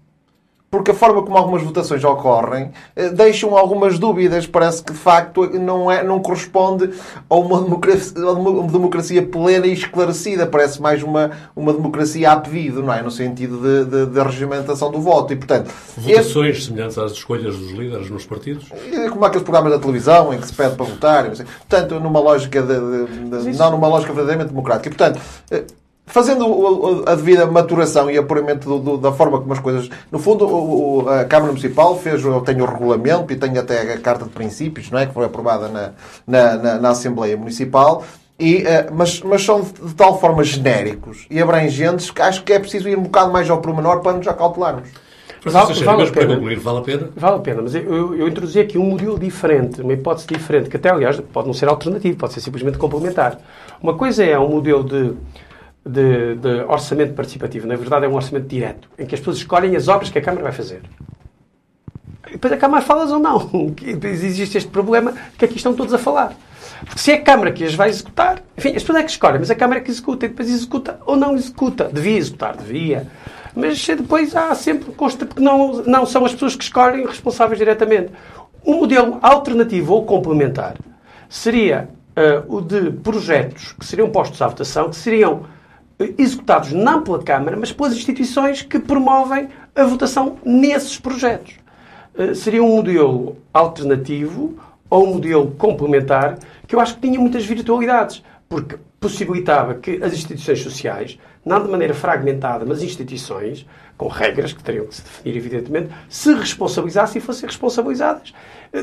porque a forma como algumas votações ocorrem eh, deixam algumas dúvidas. Parece que, de facto, não, é, não corresponde a uma democracia, a uma democracia plena e esclarecida. Parece mais uma, uma democracia a pedido, não é? No sentido de, de, de regimentação do voto. E, portanto, Votações esse... semelhantes às escolhas dos líderes nos partidos? Como aqueles programas da televisão em que se pede para votar. Portanto, numa lógica de, de, não numa lógica verdadeiramente democrática. E, portanto, fazendo a devida maturação e apuramento do, do, da forma como as coisas. No fundo, o, a Câmara Municipal fez, tem o regulamento e tem até a Carta de Princípios, não é? que foi aprovada na, na, na, na Assembleia Municipal. E, eh, mas, mas são de tal forma genéricos e abrangentes que acho que é preciso ir um bocado mais ao pormenor para nos acautelarmos. Vale, vale para concluir, vale a pena? Vale a pena, mas eu, eu, eu, introduzi aqui um modelo diferente, uma hipótese diferente, que até, aliás, pode não ser alternativo, pode ser simplesmente complementar. Uma coisa é um modelo de, de, de orçamento participativo, na verdade é um orçamento direto, em que as pessoas escolhem as obras que a Câmara vai fazer. E depois a Câmara fala ou não. Existe este problema que aqui estão todos a falar. Porque se é a Câmara que as vai executar, enfim, as pessoas é que escolhem, mas a Câmara é que executa e depois executa ou não executa. Devia executar, devia. Mas depois há sempre consta porque não, não são as pessoas que escolhem responsáveis diretamente. Um modelo alternativo ou complementar seria uh, o de projetos que seriam postos à votação, que seriam executados não pela Câmara, mas pelas instituições que promovem a votação nesses projetos. Uh, seria um modelo alternativo ou um modelo complementar que eu acho que tinha muitas virtualidades, porque possibilitava que as instituições sociais, não de maneira fragmentada, mas instituições, com regras que teriam que se definir, evidentemente, se responsabilizassem e fossem responsabilizadas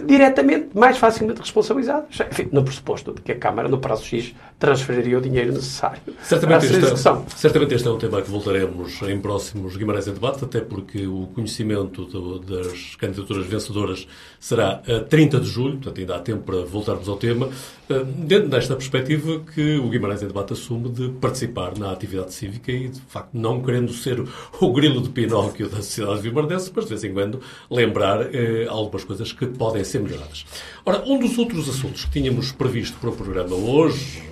diretamente, mais facilmente responsabilizados. Enfim, no pressuposto de que a Câmara, no prazo X, transferiria o dinheiro necessário certamente para a execução. Este, certamente este é um tema que voltaremos em próximos Guimarães em Debate, até porque o conhecimento do, das candidaturas vencedoras será a 30 de julho, portanto ainda há tempo para voltarmos ao tema, eh, dentro desta perspectiva que o Guimarães em Debate assume de participar na atividade cívica e, de facto, não querendo ser o grilo de Pinóquio da sociedade vimardense, mas de vez em quando lembrar eh, algumas coisas que podem ser melhoradas. Ora, um dos outros assuntos que tínhamos previsto para o programa hoje,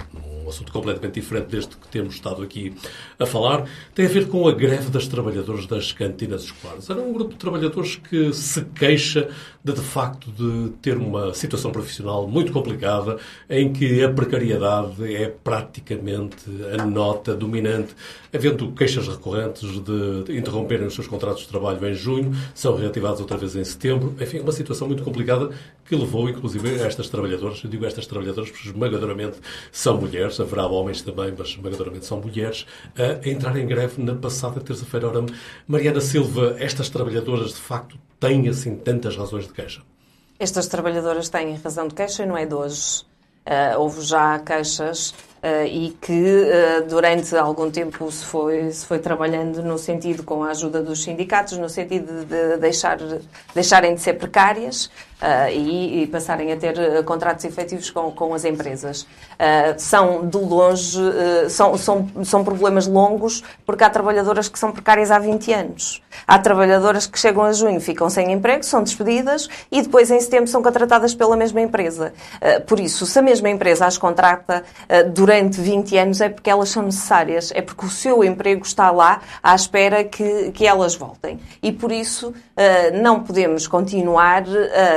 um assunto completamente diferente deste que temos estado aqui a falar, tem a ver com a greve das trabalhadoras das cantinas escolares. Era um grupo de trabalhadores que se queixa de, de facto, de ter uma situação profissional muito complicada, em que a precariedade é praticamente a nota dominante, havendo queixas recorrentes de interromperem os seus contratos de trabalho em junho, são reativados outra vez em setembro. Enfim, uma situação muito complicada que levou, inclusive, estas trabalhadoras, eu digo estas trabalhadoras porque esmagadoramente são mulheres, haverá homens também, mas esmagadoramente são mulheres, a entrar em greve na passada terça-feira. Mariana Silva, estas trabalhadoras, de facto, têm assim tantas razões de queixa? Estas trabalhadoras têm razão de queixa e não é de hoje. Uh, houve já queixas uh, e que uh, durante algum tempo se foi, se foi trabalhando no sentido com a ajuda dos sindicatos, no sentido de deixar, deixarem de ser precárias uh, e, e, passarem a ter uh, contratos efetivos com, com as empresas. Uh, são de longe, são, são, são problemas longos, porque há trabalhadoras que são precárias há 20 anos. Há trabalhadoras que chegam a junho, ficam sem emprego, são despedidas e depois em setembro são contratadas pela mesma empresa. por isso, se a mesma empresa as contrata durante 20 anos, é porque elas são necessárias, é porque o seu emprego está lá à espera que, que elas voltem. E por isso não podemos continuar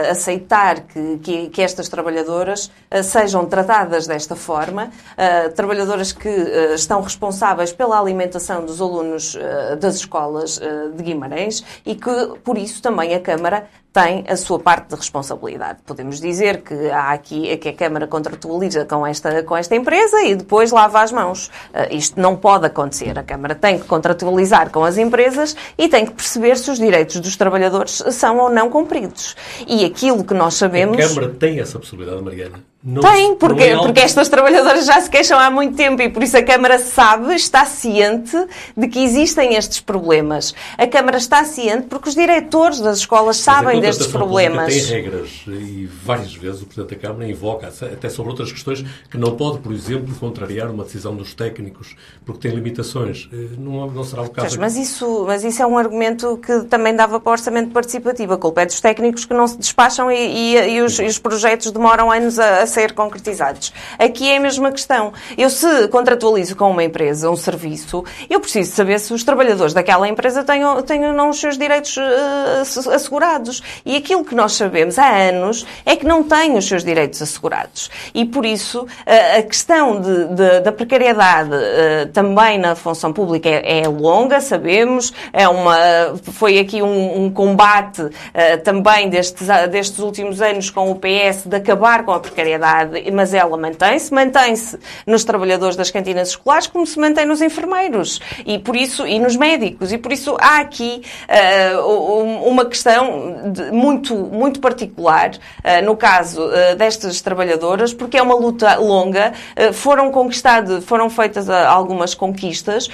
aceitar que, que, que estas trabalhadoras uh, sejam tratadas desta forma, uh, trabalhadoras que uh, estão responsáveis pela alimentação dos alunos das escolas de Guimarães e que, por isso, também a Câmara tem a sua parte de responsabilidade. Podemos dizer que há aqui que a Câmara contratualiza com esta, com esta empresa e depois lava as mãos. Uh, isto não pode acontecer. A Câmara tem que contratualizar com as empresas e tem que perceber se os direitos dos trabalhadores são ou não cumpridos. E aquilo que nós sabemos. A Câmara tem essa possibilidade, Mariana? Não, Tem, porque, é porque estas trabalhadoras já se queixam há muito tempo e por isso a Câmara sabe, está ciente de que existem estes problemas. A Câmara está ciente porque os diretores das escolas sabem destes problemas. Tem regras e várias vezes o Presidente da Câmara invoca até sobre outras questões que não pode, por exemplo, contrariar uma decisão dos técnicos porque tem limitações. Eh, não, não será o caso. Mas, isso, mas isso é um argumento que também dava para o orçamento participativo. A culpa é dos técnicos que não se despacham e, e, e, os, e os, projetos demoram anos a ser concretizados. Aqui é a mesma questão. Eu, se contratualizo com uma empresa um serviço, eu preciso saber se os trabalhadores daquela empresa têm ou não os seus direitos uh, assegurados. E aquilo que nós sabemos há anos é que não têm os seus direitos assegurados. E por isso, uh, a questão de, de, da precariedade uh, também na função pública é, é, longa, sabemos. É uma, foi aqui um, um combate também destes, destes últimos anos com o PS de acabar com a precariedade mas ela mantém-se, mantém-se nos trabalhadores das cantinas escolares como se mantém nos enfermeiros e por isso e nos médicos e por isso há aqui uh, uma questão de, muito muito particular uh, no caso uh, destas trabalhadoras porque é uma luta longa foram conquistadas foram feitas algumas conquistas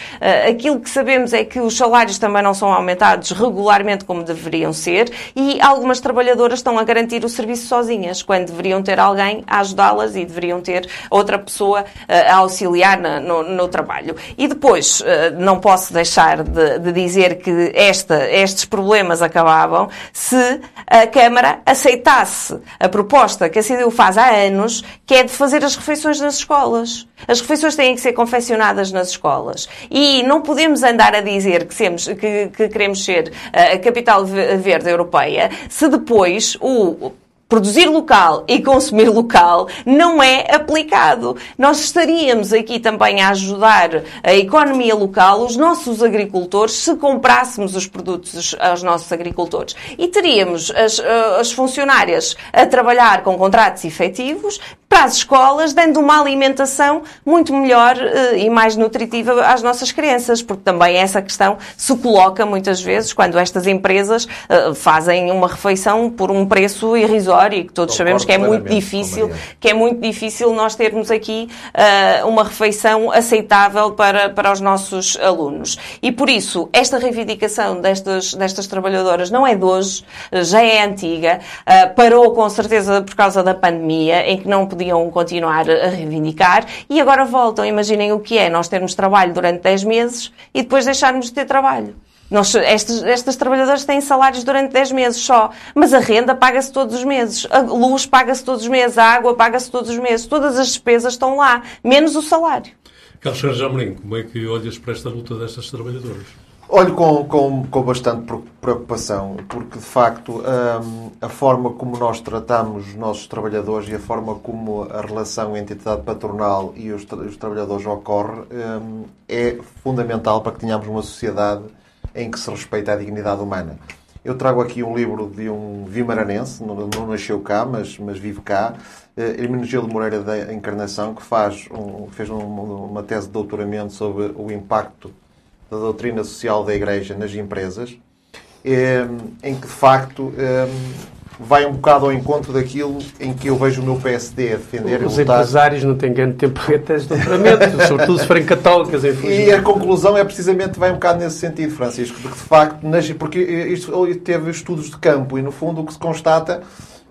aquilo que sabemos é que os salários também não são aumentados regularmente como deveriam ser e algumas trabalhadoras estão a garantir o serviço sozinhas quando deveriam ter alguém ajudá-las e deveriam ter outra pessoa a auxiliar no, no trabalho e depois não posso deixar de, de dizer que esta, estes problemas acabavam se a Câmara aceitasse a proposta que a CDU faz há anos, que é de fazer as refeições nas escolas. As refeições têm que ser confeccionadas nas escolas. E não podemos andar a dizer que, semos, que, que queremos ser a capital verde europeia se depois o produzir local e consumir local não é aplicado. Nós estaríamos aqui também a ajudar a economia local, os nossos agricultores, se comprássemos os produtos aos nossos agricultores. E teríamos as, eh, as funcionárias a trabalhar com contratos efetivos para as escolas, dando uma alimentação muito melhor uh, e mais nutritiva às nossas crianças, porque também essa questão se coloca muitas vezes quando estas empresas uh, fazem uma refeição por um preço irrisório e que todos sabemos que é muito difícil, que é muito difícil nós termos aqui uh, uma refeição aceitável para, para os nossos alunos. E por isso, esta reivindicação destas, destas trabalhadoras não é de hoje, já é antiga, parou com certeza por causa da pandemia, em que não podiam continuar a reivindicar e agora voltam. Imaginem o que é nós termos trabalho durante 10 meses e depois deixarmos de ter trabalho. Nós, estes, estas trabalhadoras têm salários durante 10 meses só, mas a renda paga-se todos os meses, a luz paga-se todos os meses, a água paga-se todos os meses, todas as despesas estão lá, menos o salário. Carlos Sérgio Amorim, como é que olhas para esta luta destas trabalhadoras? Olho com, com, com bastante preocupação, porque de facto hum, a forma como nós tratamos os nossos trabalhadores e a forma como a relação entre a entidade patronal e os, os trabalhadores ocorre hum, é fundamental para que tenhamos uma sociedade em que se respeita a dignidade humana. Eu trago aqui um livro de um vimaranense, não, não nasceu cá, mas, mas vive cá, eh, Hermenegildo Moreira da Encarnação, que faz um, fez um, uma tese de doutoramento sobre o impacto da doutrina social da Igreja nas empresas, eh, em que de facto eh, vai um bocado ao encontro daquilo em que eu vejo o meu PSD a defender. Os empresários não têm grande tempo para doutoramento, sobretudo se forem católicas. E a conclusão é precisamente, vai um bocado nesse sentido, Francisco, de que de facto, porque isto teve estudos de campo e no fundo o que se constata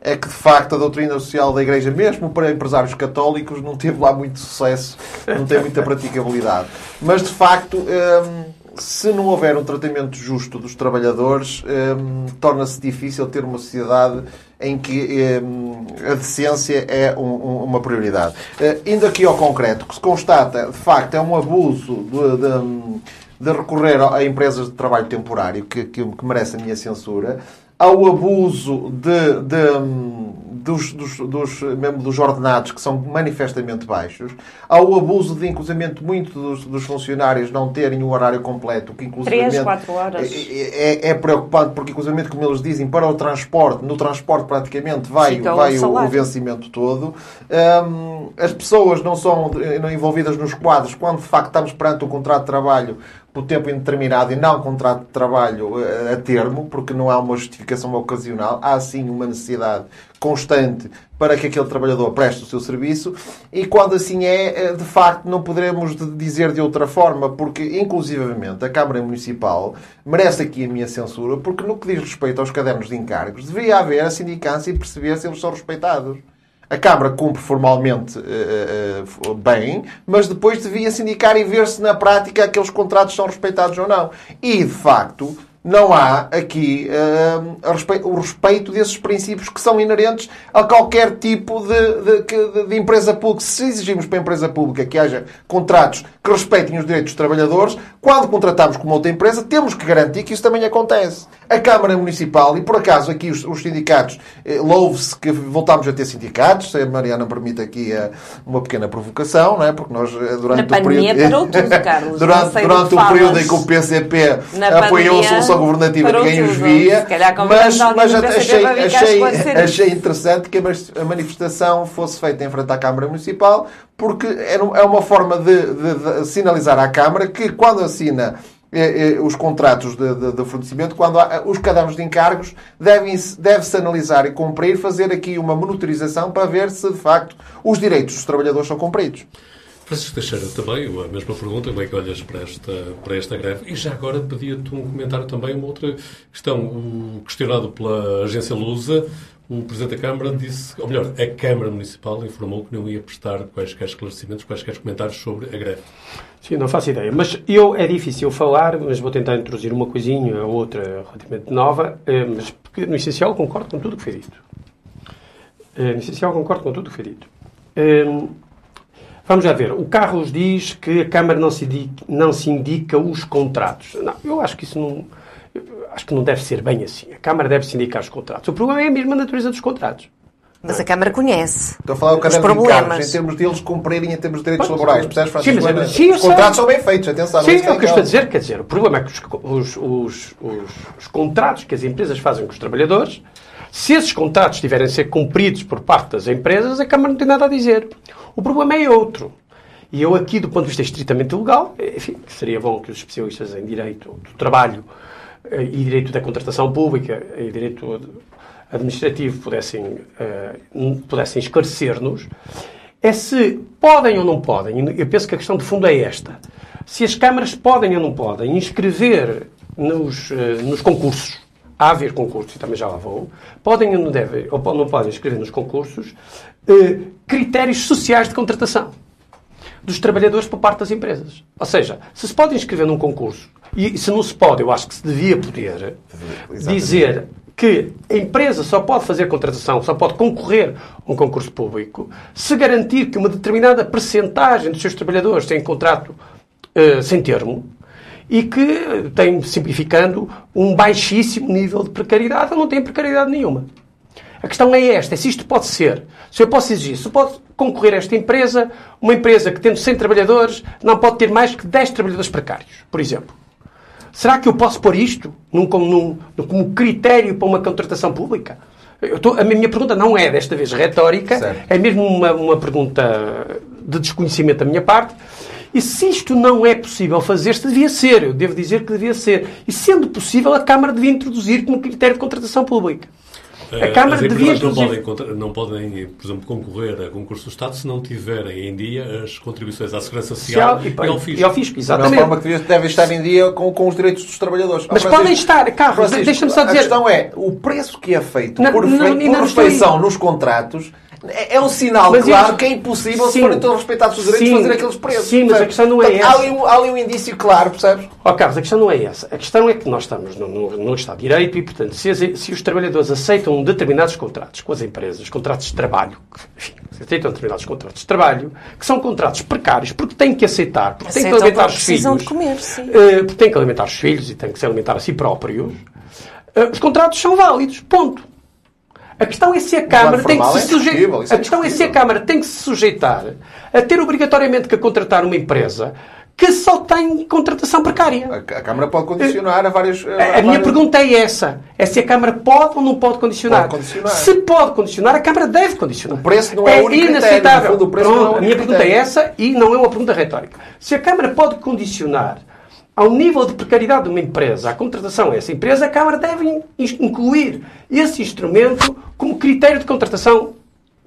é que de facto a doutrina social da Igreja, mesmo para empresários católicos, não teve lá muito sucesso, não tem muita praticabilidade. Mas de facto. Hum, se não houver um tratamento justo dos trabalhadores, um, torna-se difícil ter uma sociedade em que um, a decência é um, uma prioridade. Uh, indo aqui ao concreto, que se constata, de facto, é um abuso de, de, de recorrer a empresas de trabalho temporário que, que, que merece a minha censura, ao abuso de, de dos, dos, dos, mesmo dos ordenados, que são manifestamente baixos, ao abuso de, inclusivamente, muito dos, dos funcionários não terem um horário completo, que inclusivamente... 3, 4 horas. É, é, é, preocupante, porque, inclusivamente, como eles dizem, para o transporte, no transporte praticamente vai, vai o, o, vencimento todo. Um, as pessoas não são envolvidas nos quadros quando, de facto, estamos perante o contrato de trabalho por tempo indeterminado e não contrato de trabalho eh, a termo, porque não há uma justificação ocasional, há sim uma necessidade constante para que aquele trabalhador preste o seu serviço e quando assim é, eh, de facto, não poderemos dizer de outra forma, porque, inclusivamente, a Câmara Municipal merece aqui a minha censura, porque no que diz respeito aos cadernos de encargos, deveria haver a sindicância e perceber se eles são respeitados. A Câmara cumpre formalmente uh, uh, bem, mas depois devia sindicar e ver se na prática aqueles contratos são respeitados ou não. E, de facto, não há aqui uh, o respeito desses princípios que são inerentes a qualquer tipo de, de, de, empresa pública. Se exigimos para a empresa pública que haja contratos que respeitem os direitos dos trabalhadores, quando contratamos com outra empresa, temos que garantir que isso também acontece. A Câmara Municipal, e por acaso aqui os, os sindicatos, eh, louve-se que voltámos a ter sindicatos, se a Mariana permite aqui eh, uma pequena provocação, não é? Porque nós, eh, durante Na o período. Parou tudo, Carlos. durante durante o período em que o PCP apoiou a solução governativa, ninguém os via. Mas, mas achei, achei, achei interessante que a manifestação fosse feita em frente à Câmara Municipal, porque é uma forma de, de, de sinalizar à Câmara que, quando assina é, é, os contratos de, de, de, fornecimento, quando há, os cadernos de encargos devem-se deve analisar e cumprir, fazer aqui uma monitorização para ver se, de facto, os direitos dos trabalhadores são cumpridos. Francisco Teixeira, também a mesma pergunta, como é que olhas para esta, para esta greve? E já agora pedia-te um comentário também, uma outra questão. Questionado pela agência Lusa, o Presidente da Câmara disse, ou melhor, a Câmara Municipal informou que não ia prestar quaisquer esclarecimentos, quaisquer comentários sobre a greve. Sim, não faço ideia. Mas eu, é difícil falar, mas vou tentar introduzir uma coisinha ou outra relativamente nova, eh, mas porque no essencial concordo com tudo o que foi dito. Eh, no essencial concordo com tudo o que foi dito. Eh, vamos já ver. O Carlos diz que a Câmara não se indica, não se indica os contratos. Não, eu acho que isso não acho que não deve ser bem assim. A Câmara deve sindicar os contratos. O problema é a mesma natureza dos contratos. Mas a Câmara conhece. Estou a falar do os problemas. em termos deles cumprirem em termos de direitos Pode, laborais. Percebes, Francisco? Sim, mas, sim, os contratos são bem feitos, atenção. Sim, é o que eu estou a dizer. Quer dizer, o problema é que os, os, os, os contratos que as empresas fazem com os trabalhadores, se esses contratos tiverem a ser cumpridos por parte das empresas, a Câmara não tem nada a dizer. O problema é outro. E eu aqui, do ponto de vista estritamente legal, enfim, seria bom que os especialistas em direito do trabalho e direito da contratação pública e direito administrativo pudessem, uh, pudessem esclarecer-nos, é se podem ou não podem, eu penso que a questão de fundo é esta, se as câmaras podem ou não podem inscrever nos, uh, nos concursos, a haver concursos, e também já lá vou, podem ou não, devem, ou não podem inscrever nos concursos critérios sociais de contratação dos trabalhadores por parte das empresas. Ou seja, se se pode inscrever num concurso e se não se pode, eu acho que se devia poder Exatamente. dizer que a empresa só pode fazer contratação, só pode concorrer a um concurso público, se garantir que uma determinada percentagem dos seus trabalhadores tem contrato uh, sem termo e que tem, simplificando, um baixíssimo nível de precariedade ou não tem precariedade nenhuma. A questão é esta, é se isto pode ser. Se eu posso exigir, se pode concorrer a esta empresa, uma empresa que tendo 100 trabalhadores não pode ter mais que 10 trabalhadores precários, por exemplo. Será que eu posso pôr isto num, num, como critério para uma contratação pública? Tô, a minha pergunta não é, desta vez, retórica, certo. é mesmo uma, uma pergunta de desconhecimento da minha parte. E se isto não é possível fazer-se, devia ser. Eu devo dizer que devia ser. E sendo possível, a Câmara devia introduzir como critério de contratação pública. A Câmara As devia não podem, não podem, por exemplo, concorrer a concurso do Estado se não tiverem em dia as contribuições à Segurança Social, e, e, ao fisco. E ao fisco, exatamente. forma que devem estar em dia com, com os direitos dos trabalhadores. Mas podem estar, Carlos, deixa-me só dizer... A questão é, o preço que é feito não, por, não, por refeição nos contratos é, é um sinal mas claro eu... que é impossível, sim. se forem todos respeitados os direitos, sim. fazer aqueles preços. Sim, mas a questão não é Portanto, essa. Há ali, um, há ali um indício claro, percebes? Ó oh, Carlos, a questão não é essa. A questão é que nós estamos no, no, no Estado de Direito e, portanto, se, as, se, os trabalhadores aceitam determinados contratos com as empresas, contratos de trabalho, enfim, aceitam determinados contratos de trabalho, que são contratos precários, porque têm que aceitar, porque aceitam têm que alimentar os filhos. De comer, sim. Uh, porque têm que alimentar os filhos e têm que se alimentar a si próprios. Uh, os contratos são válidos, ponto. A questão é se a Câmara tem que se é sujeitar. A questão é se a Câmara tem que se sujeitar a ter obrigatoriamente que contratar uma empresa que só tem contratação precária. A, Câmara pode condicionar a várias. A, a, a várias... minha pergunta é essa: é se a Câmara pode ou não pode condicionar. Pode condicionar. Se pode condicionar, a Câmara deve condicionar. O preço não é, é o único inaceitável. Critério, Pronto, é a minha pergunta é essa e não é uma pergunta retórica. Se a Câmara pode condicionar ao nível de precariedade de uma empresa, a contratação a essa empresa, a Câmara deve incluir esse instrumento como critério de contratação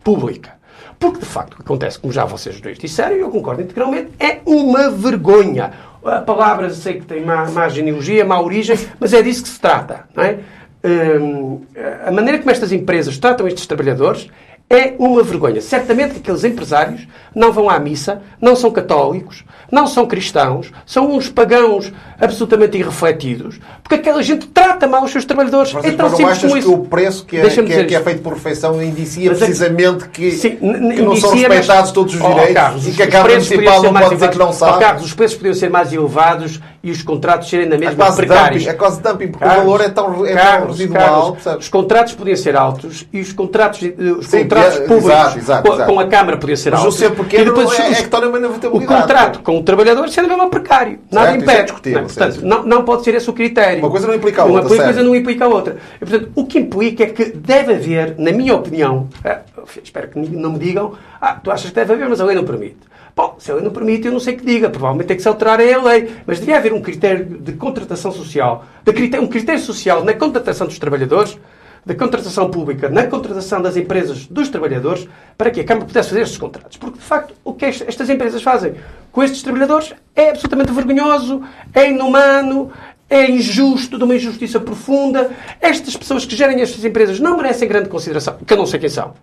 pública. Porque, de facto, o que acontece, como já vocês dois disseram, e eu concordo integralmente, é uma vergonha. A palavra, sei que tem má, má genealogia, má origem, mas é disso que se trata. Não é? Hum, a maneira como estas empresas tratam estes trabalhadores é uma vergonha. Certamente que aqueles empresários não vão à missa, não são católicos, não são cristãos, são uns pagãos absolutamente irrefletidos, porque aquela gente trata mal os seus trabalhadores. Mas, é tão não achas que o preço que é, que é, que é feito por refeição indicia mas, é precisamente que, sim, que não são respeitados mas, todos os direitos oh, Carlos, e que a Câmara Municipal não pode dizer que não sabe? Oh, Carlos, os preços podiam ser mais elevados e os contratos serem na mesma é precários. Dumping, é quase dumping, porque o valor é tão, é carros, tão residual. Os contratos podiam ser altos e os contratos, eh, os Sim, contratos é, públicos exato, exato, exato. com a Câmara podiam ser altos. Mas o pequeno e depois, é, é que O contrato com o trabalhador sendo mesmo precário. Nada certo, impede. É não, portanto, não, não pode ser esse o critério. Uma coisa não implica a outra. Uma coisa não implica a outra. E, portanto, o que implica é que deve haver, na minha opinião, é, espero que não me digam, ah, tu achas que deve haver, mas a lei não permite. Bom, se a lei não permite, eu não sei que diga. Provavelmente tem que se alterar a lei. Mas devia haver um critério de contratação social, de critério, um critério social na contratação dos trabalhadores, da contratação pública, na contratação das empresas dos trabalhadores, para que a Câmara pudesse fazer estes contratos. Porque, de facto, o que estas empresas fazem com estes trabalhadores é absolutamente vergonhoso, é inumano, é injusto, de uma injustiça profunda. Estas pessoas que gerem estas empresas não merecem grande consideração, que eu não sei quem são.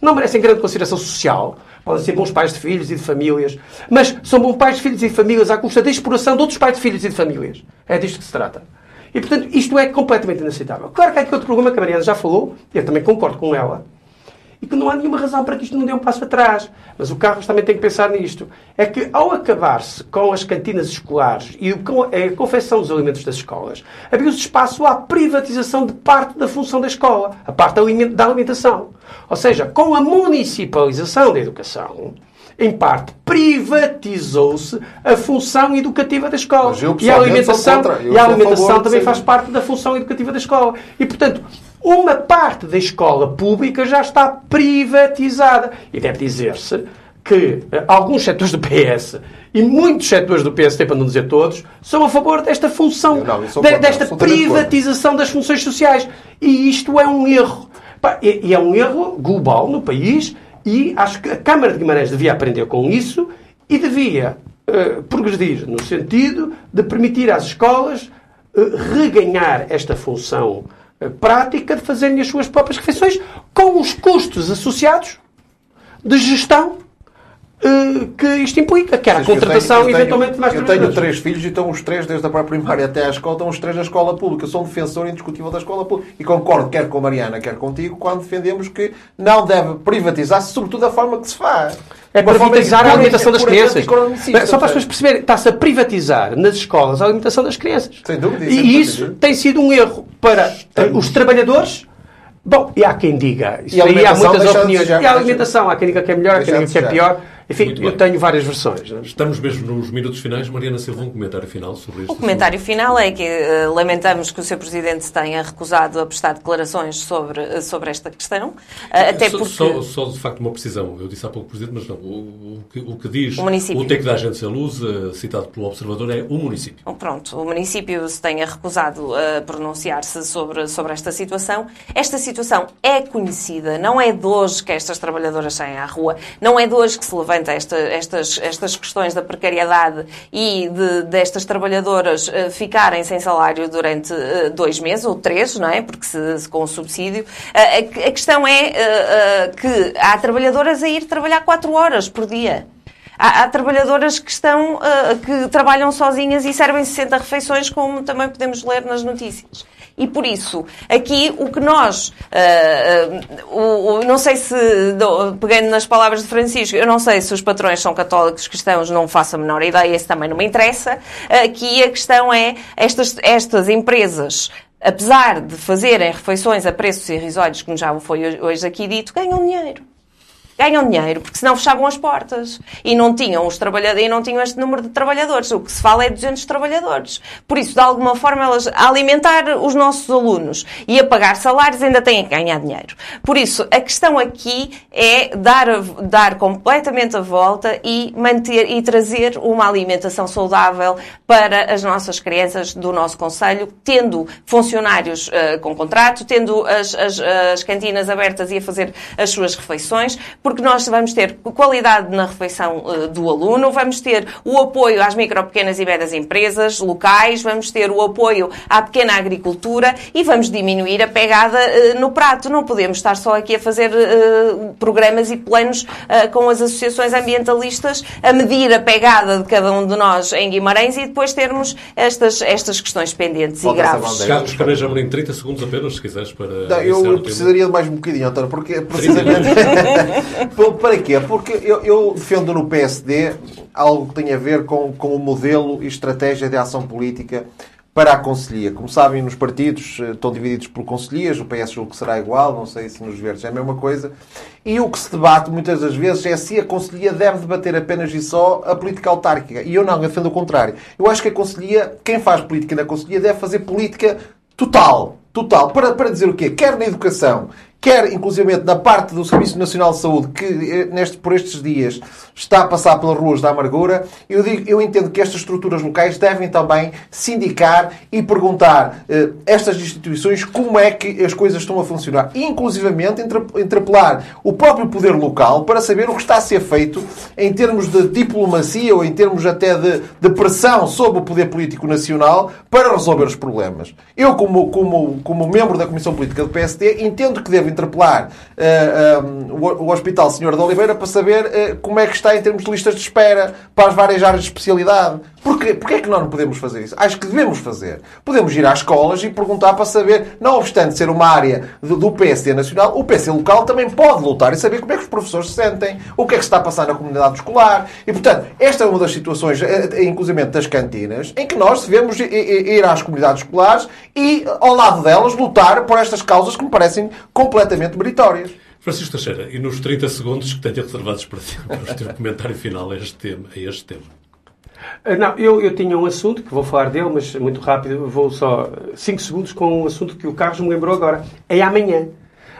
Não merecem grande consideração social. Podem ser bons pais de filhos e de famílias. Mas são bons pais de filhos e de famílias à custa da exploração de outros pais de filhos e de famílias. É disto que se trata. E, portanto, isto é completamente inaceitável. Claro que há aqui outro problema que a Mariana já falou, e eu também concordo com ela, e que não há nenhuma razão para que isto não dê um passo atrás. Mas o Carlos também tem que pensar nisto. É que ao acabar-se com as cantinas escolares e com a confecção dos alimentos das escolas, abriu-se espaço à privatização de parte da função da escola, a parte da alimentação. Ou seja, com a municipalização da educação, em parte, privatizou-se a função educativa da escola. e a alimentação, e a alimentação também faz parte da função educativa da escola. E, portanto, uma parte da escola pública já está privatizada. E deve dizer-se que eh, alguns setores do PS e muitos setores do PSD, para não dizer todos, são a favor desta função, não, de, desta privatização das funções sociais. E isto é um erro. E é um erro global no país e acho que a Câmara de Guimarães devia aprender com isso e devia uh, progredir no sentido de permitir às escolas uh, reganhar esta função prática de fazerem as suas próprias refeições com os custos associados de gestão que isto implica, que era a contratação tenho, eventualmente mais Eu tenho três filhos e estão os três, desde a própria primária até à escola, estão os três na escola pública. Eu sou um defensor indiscutível da escola pública. E concordo, quer com a Mariana, quer contigo, quando defendemos que não deve privatizar-se, sobretudo da forma que se faz. É privatizar a alimentação das crianças. Só para as pessoas perceberem, está-se a privatizar nas escolas a alimentação das crianças. Sem dúvida. E isso tem sido um erro para os trabalhadores Bom, e há quem diga. Isso e aí há muitas opiniões. e a alimentação, há quem diga que é melhor, há quem diga que é pior. Enfim, eu tenho várias versões. Não? É? Estamos mesmo nos minutos finais. Mariana Silva, um comentário final sobre isto. O comentário assunto. final é que uh, lamentamos que o Sr. Presidente tenha recusado a prestar declarações sobre, uh, sobre esta questão. Uh, até só, porque... Só, só, de facto, uma precisão. Eu disse há pouco Presidente, mas não. O, o, que, o que, diz o, município. o TEC da Agência Luz, citado pelo Observador, é o município. Pronto, o município se tenha recusado a pronunciar-se sobre, sobre esta situação. Esta situação é conhecida. Não é de hoje que estas trabalhadoras saem à rua. Não é de hoje que se esta estas, estas questões da precariedade e de, destas trabalhadoras uh, ficarem sem salário durante uh, dois meses ou três, não é? Porque se, se com o subsídio. Uh, a, a, questão é que há trabalhadoras a ir trabalhar quatro horas por dia. Há, há, trabalhadoras que estão, uh, que trabalham sozinhas e servem 60 refeições, como também podemos ler nas notícias. E por isso, aqui o que nós, uh, uh, o, o, não sei se, do, pegando nas palavras de Francisco, eu não sei se os patrões são católicos, cristãos, não faço a menor ideia, isso também não me interessa. Aqui a questão é, estas, estas empresas apesar de fazerem refeições a preços irrisórios, como já foi hoje aqui dito, ganham dinheiro ganham dinheiro, porque senão fechavam as portas e não tinham os trabalhadores e não tinham este número de trabalhadores. O que se fala é 200 trabalhadores. Por isso, de alguma forma, elas a alimentar os nossos alunos e a pagar salários ainda têm que ganhar dinheiro. Por isso, a questão aqui é dar, dar completamente a volta e manter e trazer uma alimentação saudável para as nossas crianças do nosso Conselho, tendo funcionários uh, com contrato, tendo as, as, as cantinas abertas e a fazer as suas refeições, porque nós vamos ter qualidade na refeição uh, do aluno, vamos ter o apoio às micro, pequenas e médias empresas locais, vamos ter o apoio à pequena agricultura e vamos diminuir a pegada uh, no prato. Não podemos estar só aqui a fazer uh, programas e planos com as associações ambientalistas a medir a pegada de cada um de nós em Guimarães e depois termos estas, estas questões pendentes Pode e graves. Carlos Caneja Amorim, 30 segundos apenas, se quiseres, para... Não, eu precisaria de mais um bocadinho, António, porque precisamente... Para quê? Porque eu, eu, defendo no PSD algo que tem a ver com, com o modelo e estratégia de ação política para a Conselhia. Como sabem, nos partidos eh, estão divididos por conselhias, o PS julgo que será igual, não sei se nos verdes é a mesma coisa. E o que se debate muitas das vezes é se a Conselhia deve debater apenas e só a política autárquica. E eu não, eu defendo o contrário. Eu acho que a Conselhia, quem faz política na Conselhia, deve fazer política total. Total. Para, para dizer o quê? Quer na educação, quer inclusive na parte do Serviço Nacional de Saúde, que eh, neste, por estes dias está a passar pelas ruas da amargura, eu, digo, eu entendo que estas estruturas locais devem também sindicar e perguntar eh, estas instituições como é que as coisas estão a funcionar. E, inclusivamente, interpelar o próprio poder local para saber o que está a ser feito em termos de diplomacia ou em termos até de, de pressão sobre o poder político nacional para resolver os problemas. Eu, como, como, como membro da Comissão Política do PSD, entendo que devo interpelar uh, um, o, o, Hospital Senhor de Oliveira para saber uh, como é que está em termos de listas de espera para as várias áreas de especialidade. Porquê? Porquê é que nós não podemos fazer isso? Acho que devemos fazer. Podemos ir às escolas e perguntar para saber, não obstante ser uma área do, do PSD nacional, o PSD local também pode lutar e saber como é que os professores se sentem, o que é que se está a passar na comunidade escolar. E, portanto, esta é uma das situações, inclusive das cantinas, em que nós devemos ir às comunidades escolares e, ao lado delas, lutar por estas causas que me parecem completamente meritórias. Francisco Teixeira, e nos 30 segundos que tenho reservados para ti, vamos ter um comentário final a este tema. A este tema. Ah, não, eu, eu tinha um assunto, que vou falar dele, mas muito rápido, vou só 5 segundos com um assunto que o Carlos me lembrou agora. É amanhã.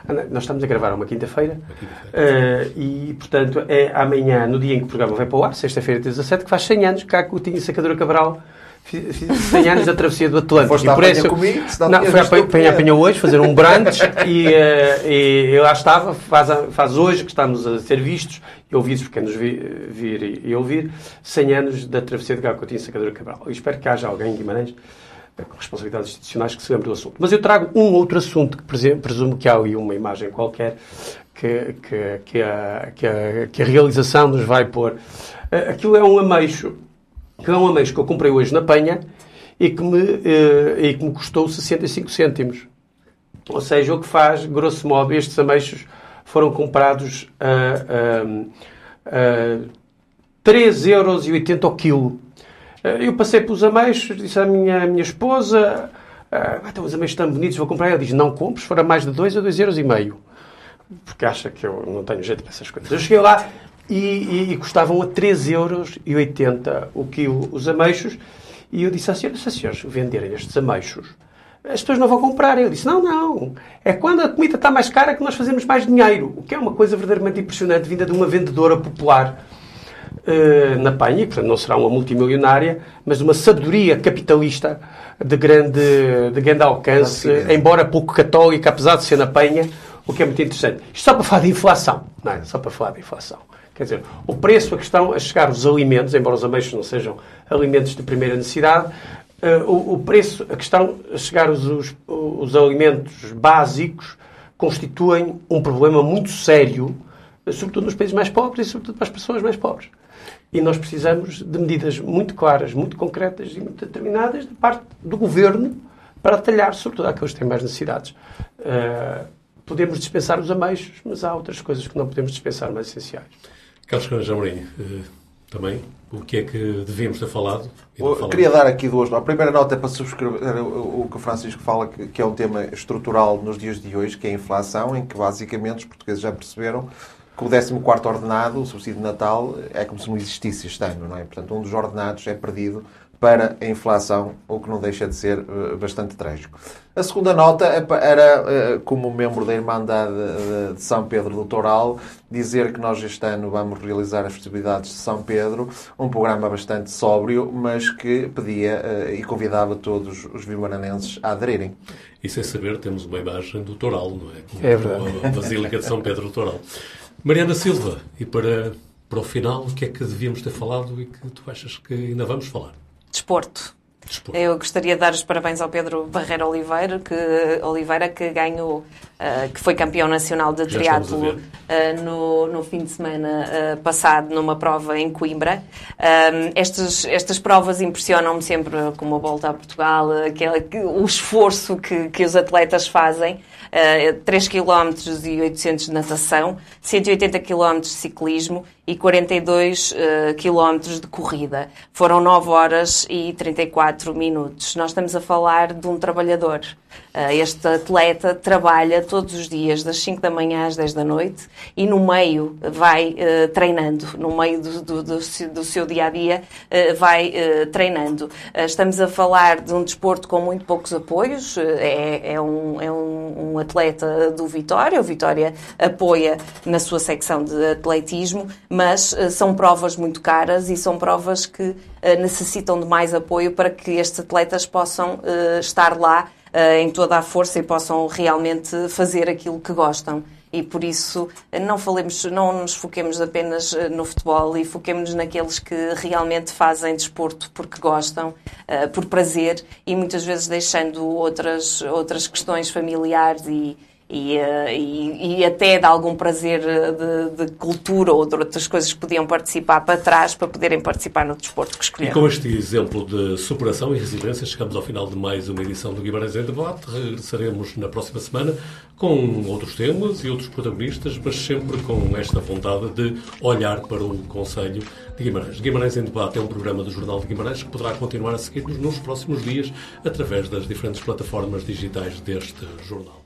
Ah, nós estamos a gravar uma quinta-feira uh, e, portanto, é amanhã, no dia em que o programa vai para o ar, sexta-feira, 17, que faz 100 anos que a Coutinho Sacadora Cabral 100 anos da travessia do Atlântico. Foste e por isso, comigo, não, foi apanhar apanhou hoje, fazer um brunch e, uh, e eu lá estava, faz, faz hoje que estamos a ser vistos e ouvidos por quem nos vir, vir e, ouvir, 100 anos da travessia de Gacotinho Sacadura Cabral. Eu espero que haja alguém em Guimarães com responsabilidades institucionais que se lembre do assunto. Mas eu trago um outro assunto que presumo que há aí uma imagem qualquer que, que, que, a, que, a, que a realização nos vai pôr. Eh, aquilo é um ameixo que é um ameijo que eu comprei hoje na Penha e que me, eh, e que me custou 65 cêntimos. Ou seja, o que faz, grosso modo, estes ameixos foram comprados a, a, a 3,80 euros ao quilo. Eh, eu passei pelos ameixos, disse à minha, à minha esposa, ah, então os ameixos estão bonitos, vou comprar. Ela diz, não compres, fora mais de 2 a 2,5 euros. E meio. Porque acha que eu não tenho jeito para essas coisas. Eu cheguei lá, e, e, e custavam a 3,80 euros o quilo os ameixos. E eu disse à senhora, se as senhores venderem estes ameixos, as pessoas não vão comprar. Eu disse, não, não. É quando a comida está mais cara que nós fazemos mais dinheiro. O que é uma coisa verdadeiramente impressionante, vinda de uma vendedora popular uh, na Penha, portanto não será uma multimilionária, mas uma sabedoria capitalista de grande, de grande alcance, embora pouco católica, apesar de ser na Penha, o que é muito interessante. Isto só para falar de inflação. Não é? Só para falar de inflação. Quer dizer, o preço, a questão a chegar os alimentos, embora os ameixos não sejam alimentos de primeira necessidade, uh, o, o, preço, a questão a chegar os, os, os, alimentos básicos constituem um problema muito sério, sobretudo nos países mais pobres e sobretudo para as pessoas mais pobres. E nós precisamos de medidas muito claras, muito concretas e muito determinadas de parte do governo para atalhar, sobretudo, aqueles que têm mais necessidades. Uh, podemos dispensar os ameixos, mas há outras coisas que não podemos dispensar, mais essenciais. Carlos Carlos Amorim, eh, também, o que é que devíamos ter falado? Queria dar aqui duas. A primeira nota é para subscrever o que o Francisco fala, que é um tema estrutural nos dias de hoje, que é a inflação, em que basicamente os portugueses já perceberam que o 14 ordenado, o subsídio de Natal, é como se não existisse este ano, não é? Portanto, um dos ordenados é perdido para a inflação, o que não deixa de ser uh, bastante trágico. A segunda nota era, uh, como membro da Irmandade de São Pedro do Toral, dizer que nós este ano vamos realizar as festividades de São Pedro, um programa bastante sóbrio, mas que pedia uh, e convidava todos os vimaranenses a aderirem. E sem saber, temos uma imagem do Toral, não é? É verdade. A Basílica de São Pedro do Toral. Mariana Silva, e para, para o final, o que é que devíamos ter falado e que tu achas que ainda vamos falar? Desporto. Eu gostaria de dar os parabéns ao Pedro Barreira Oliveira, que, Oliveira, que ganhou, uh, que foi campeão nacional de triatlo uh, no, no fim de semana uh, passado, numa prova em Coimbra. estas, estas provas impressionam-me sempre, como a volta a Portugal, aquela, o esforço que, que os atletas fazem. Uh, 3 km e 800 de natação, 180 km de ciclismo e 42 uh, km de corrida. Foram 9 horas e 34 minutos. Nós estamos a falar de um trabalhador. Uh, este atleta trabalha todos os dias, das 5 da manhã às 10 da noite, e no meio vai uh, treinando, no meio do, do, do, do, seu dia a dia, uh, vai treinando. estamos a falar de um desporto com muito poucos apoios, é, é, um, é um, um atleta do Vitória, o Vitória apoia na sua secção de atletismo, mas uh, são provas muito caras e são provas que uh, necessitam de mais apoio para que estes atletas possam uh, estar lá em toda a força e possam realmente fazer aquilo que gostam. E por isso não falemos, não nos foquemos apenas no futebol e foquemos naqueles que realmente fazem desporto porque gostam, por prazer e muitas vezes deixando outras, outras questões familiares e, e, eh, e, e, até de algum prazer de, de, cultura ou de outras coisas que podiam participar para trás para poderem participar no desporto que escolheram. E com este exemplo de superação e resiliência, chegamos ao final de mais uma edição do Guimarães em Debate. Regressaremos na próxima semana com outros temas e outros protagonistas, mas sempre com esta vontade de olhar para o Conselho de Guimarães. Guimarães em Debate é um programa do Jornal de Guimarães que poderá continuar a seguir-nos nos próximos dias através das diferentes plataformas digitais deste jornal.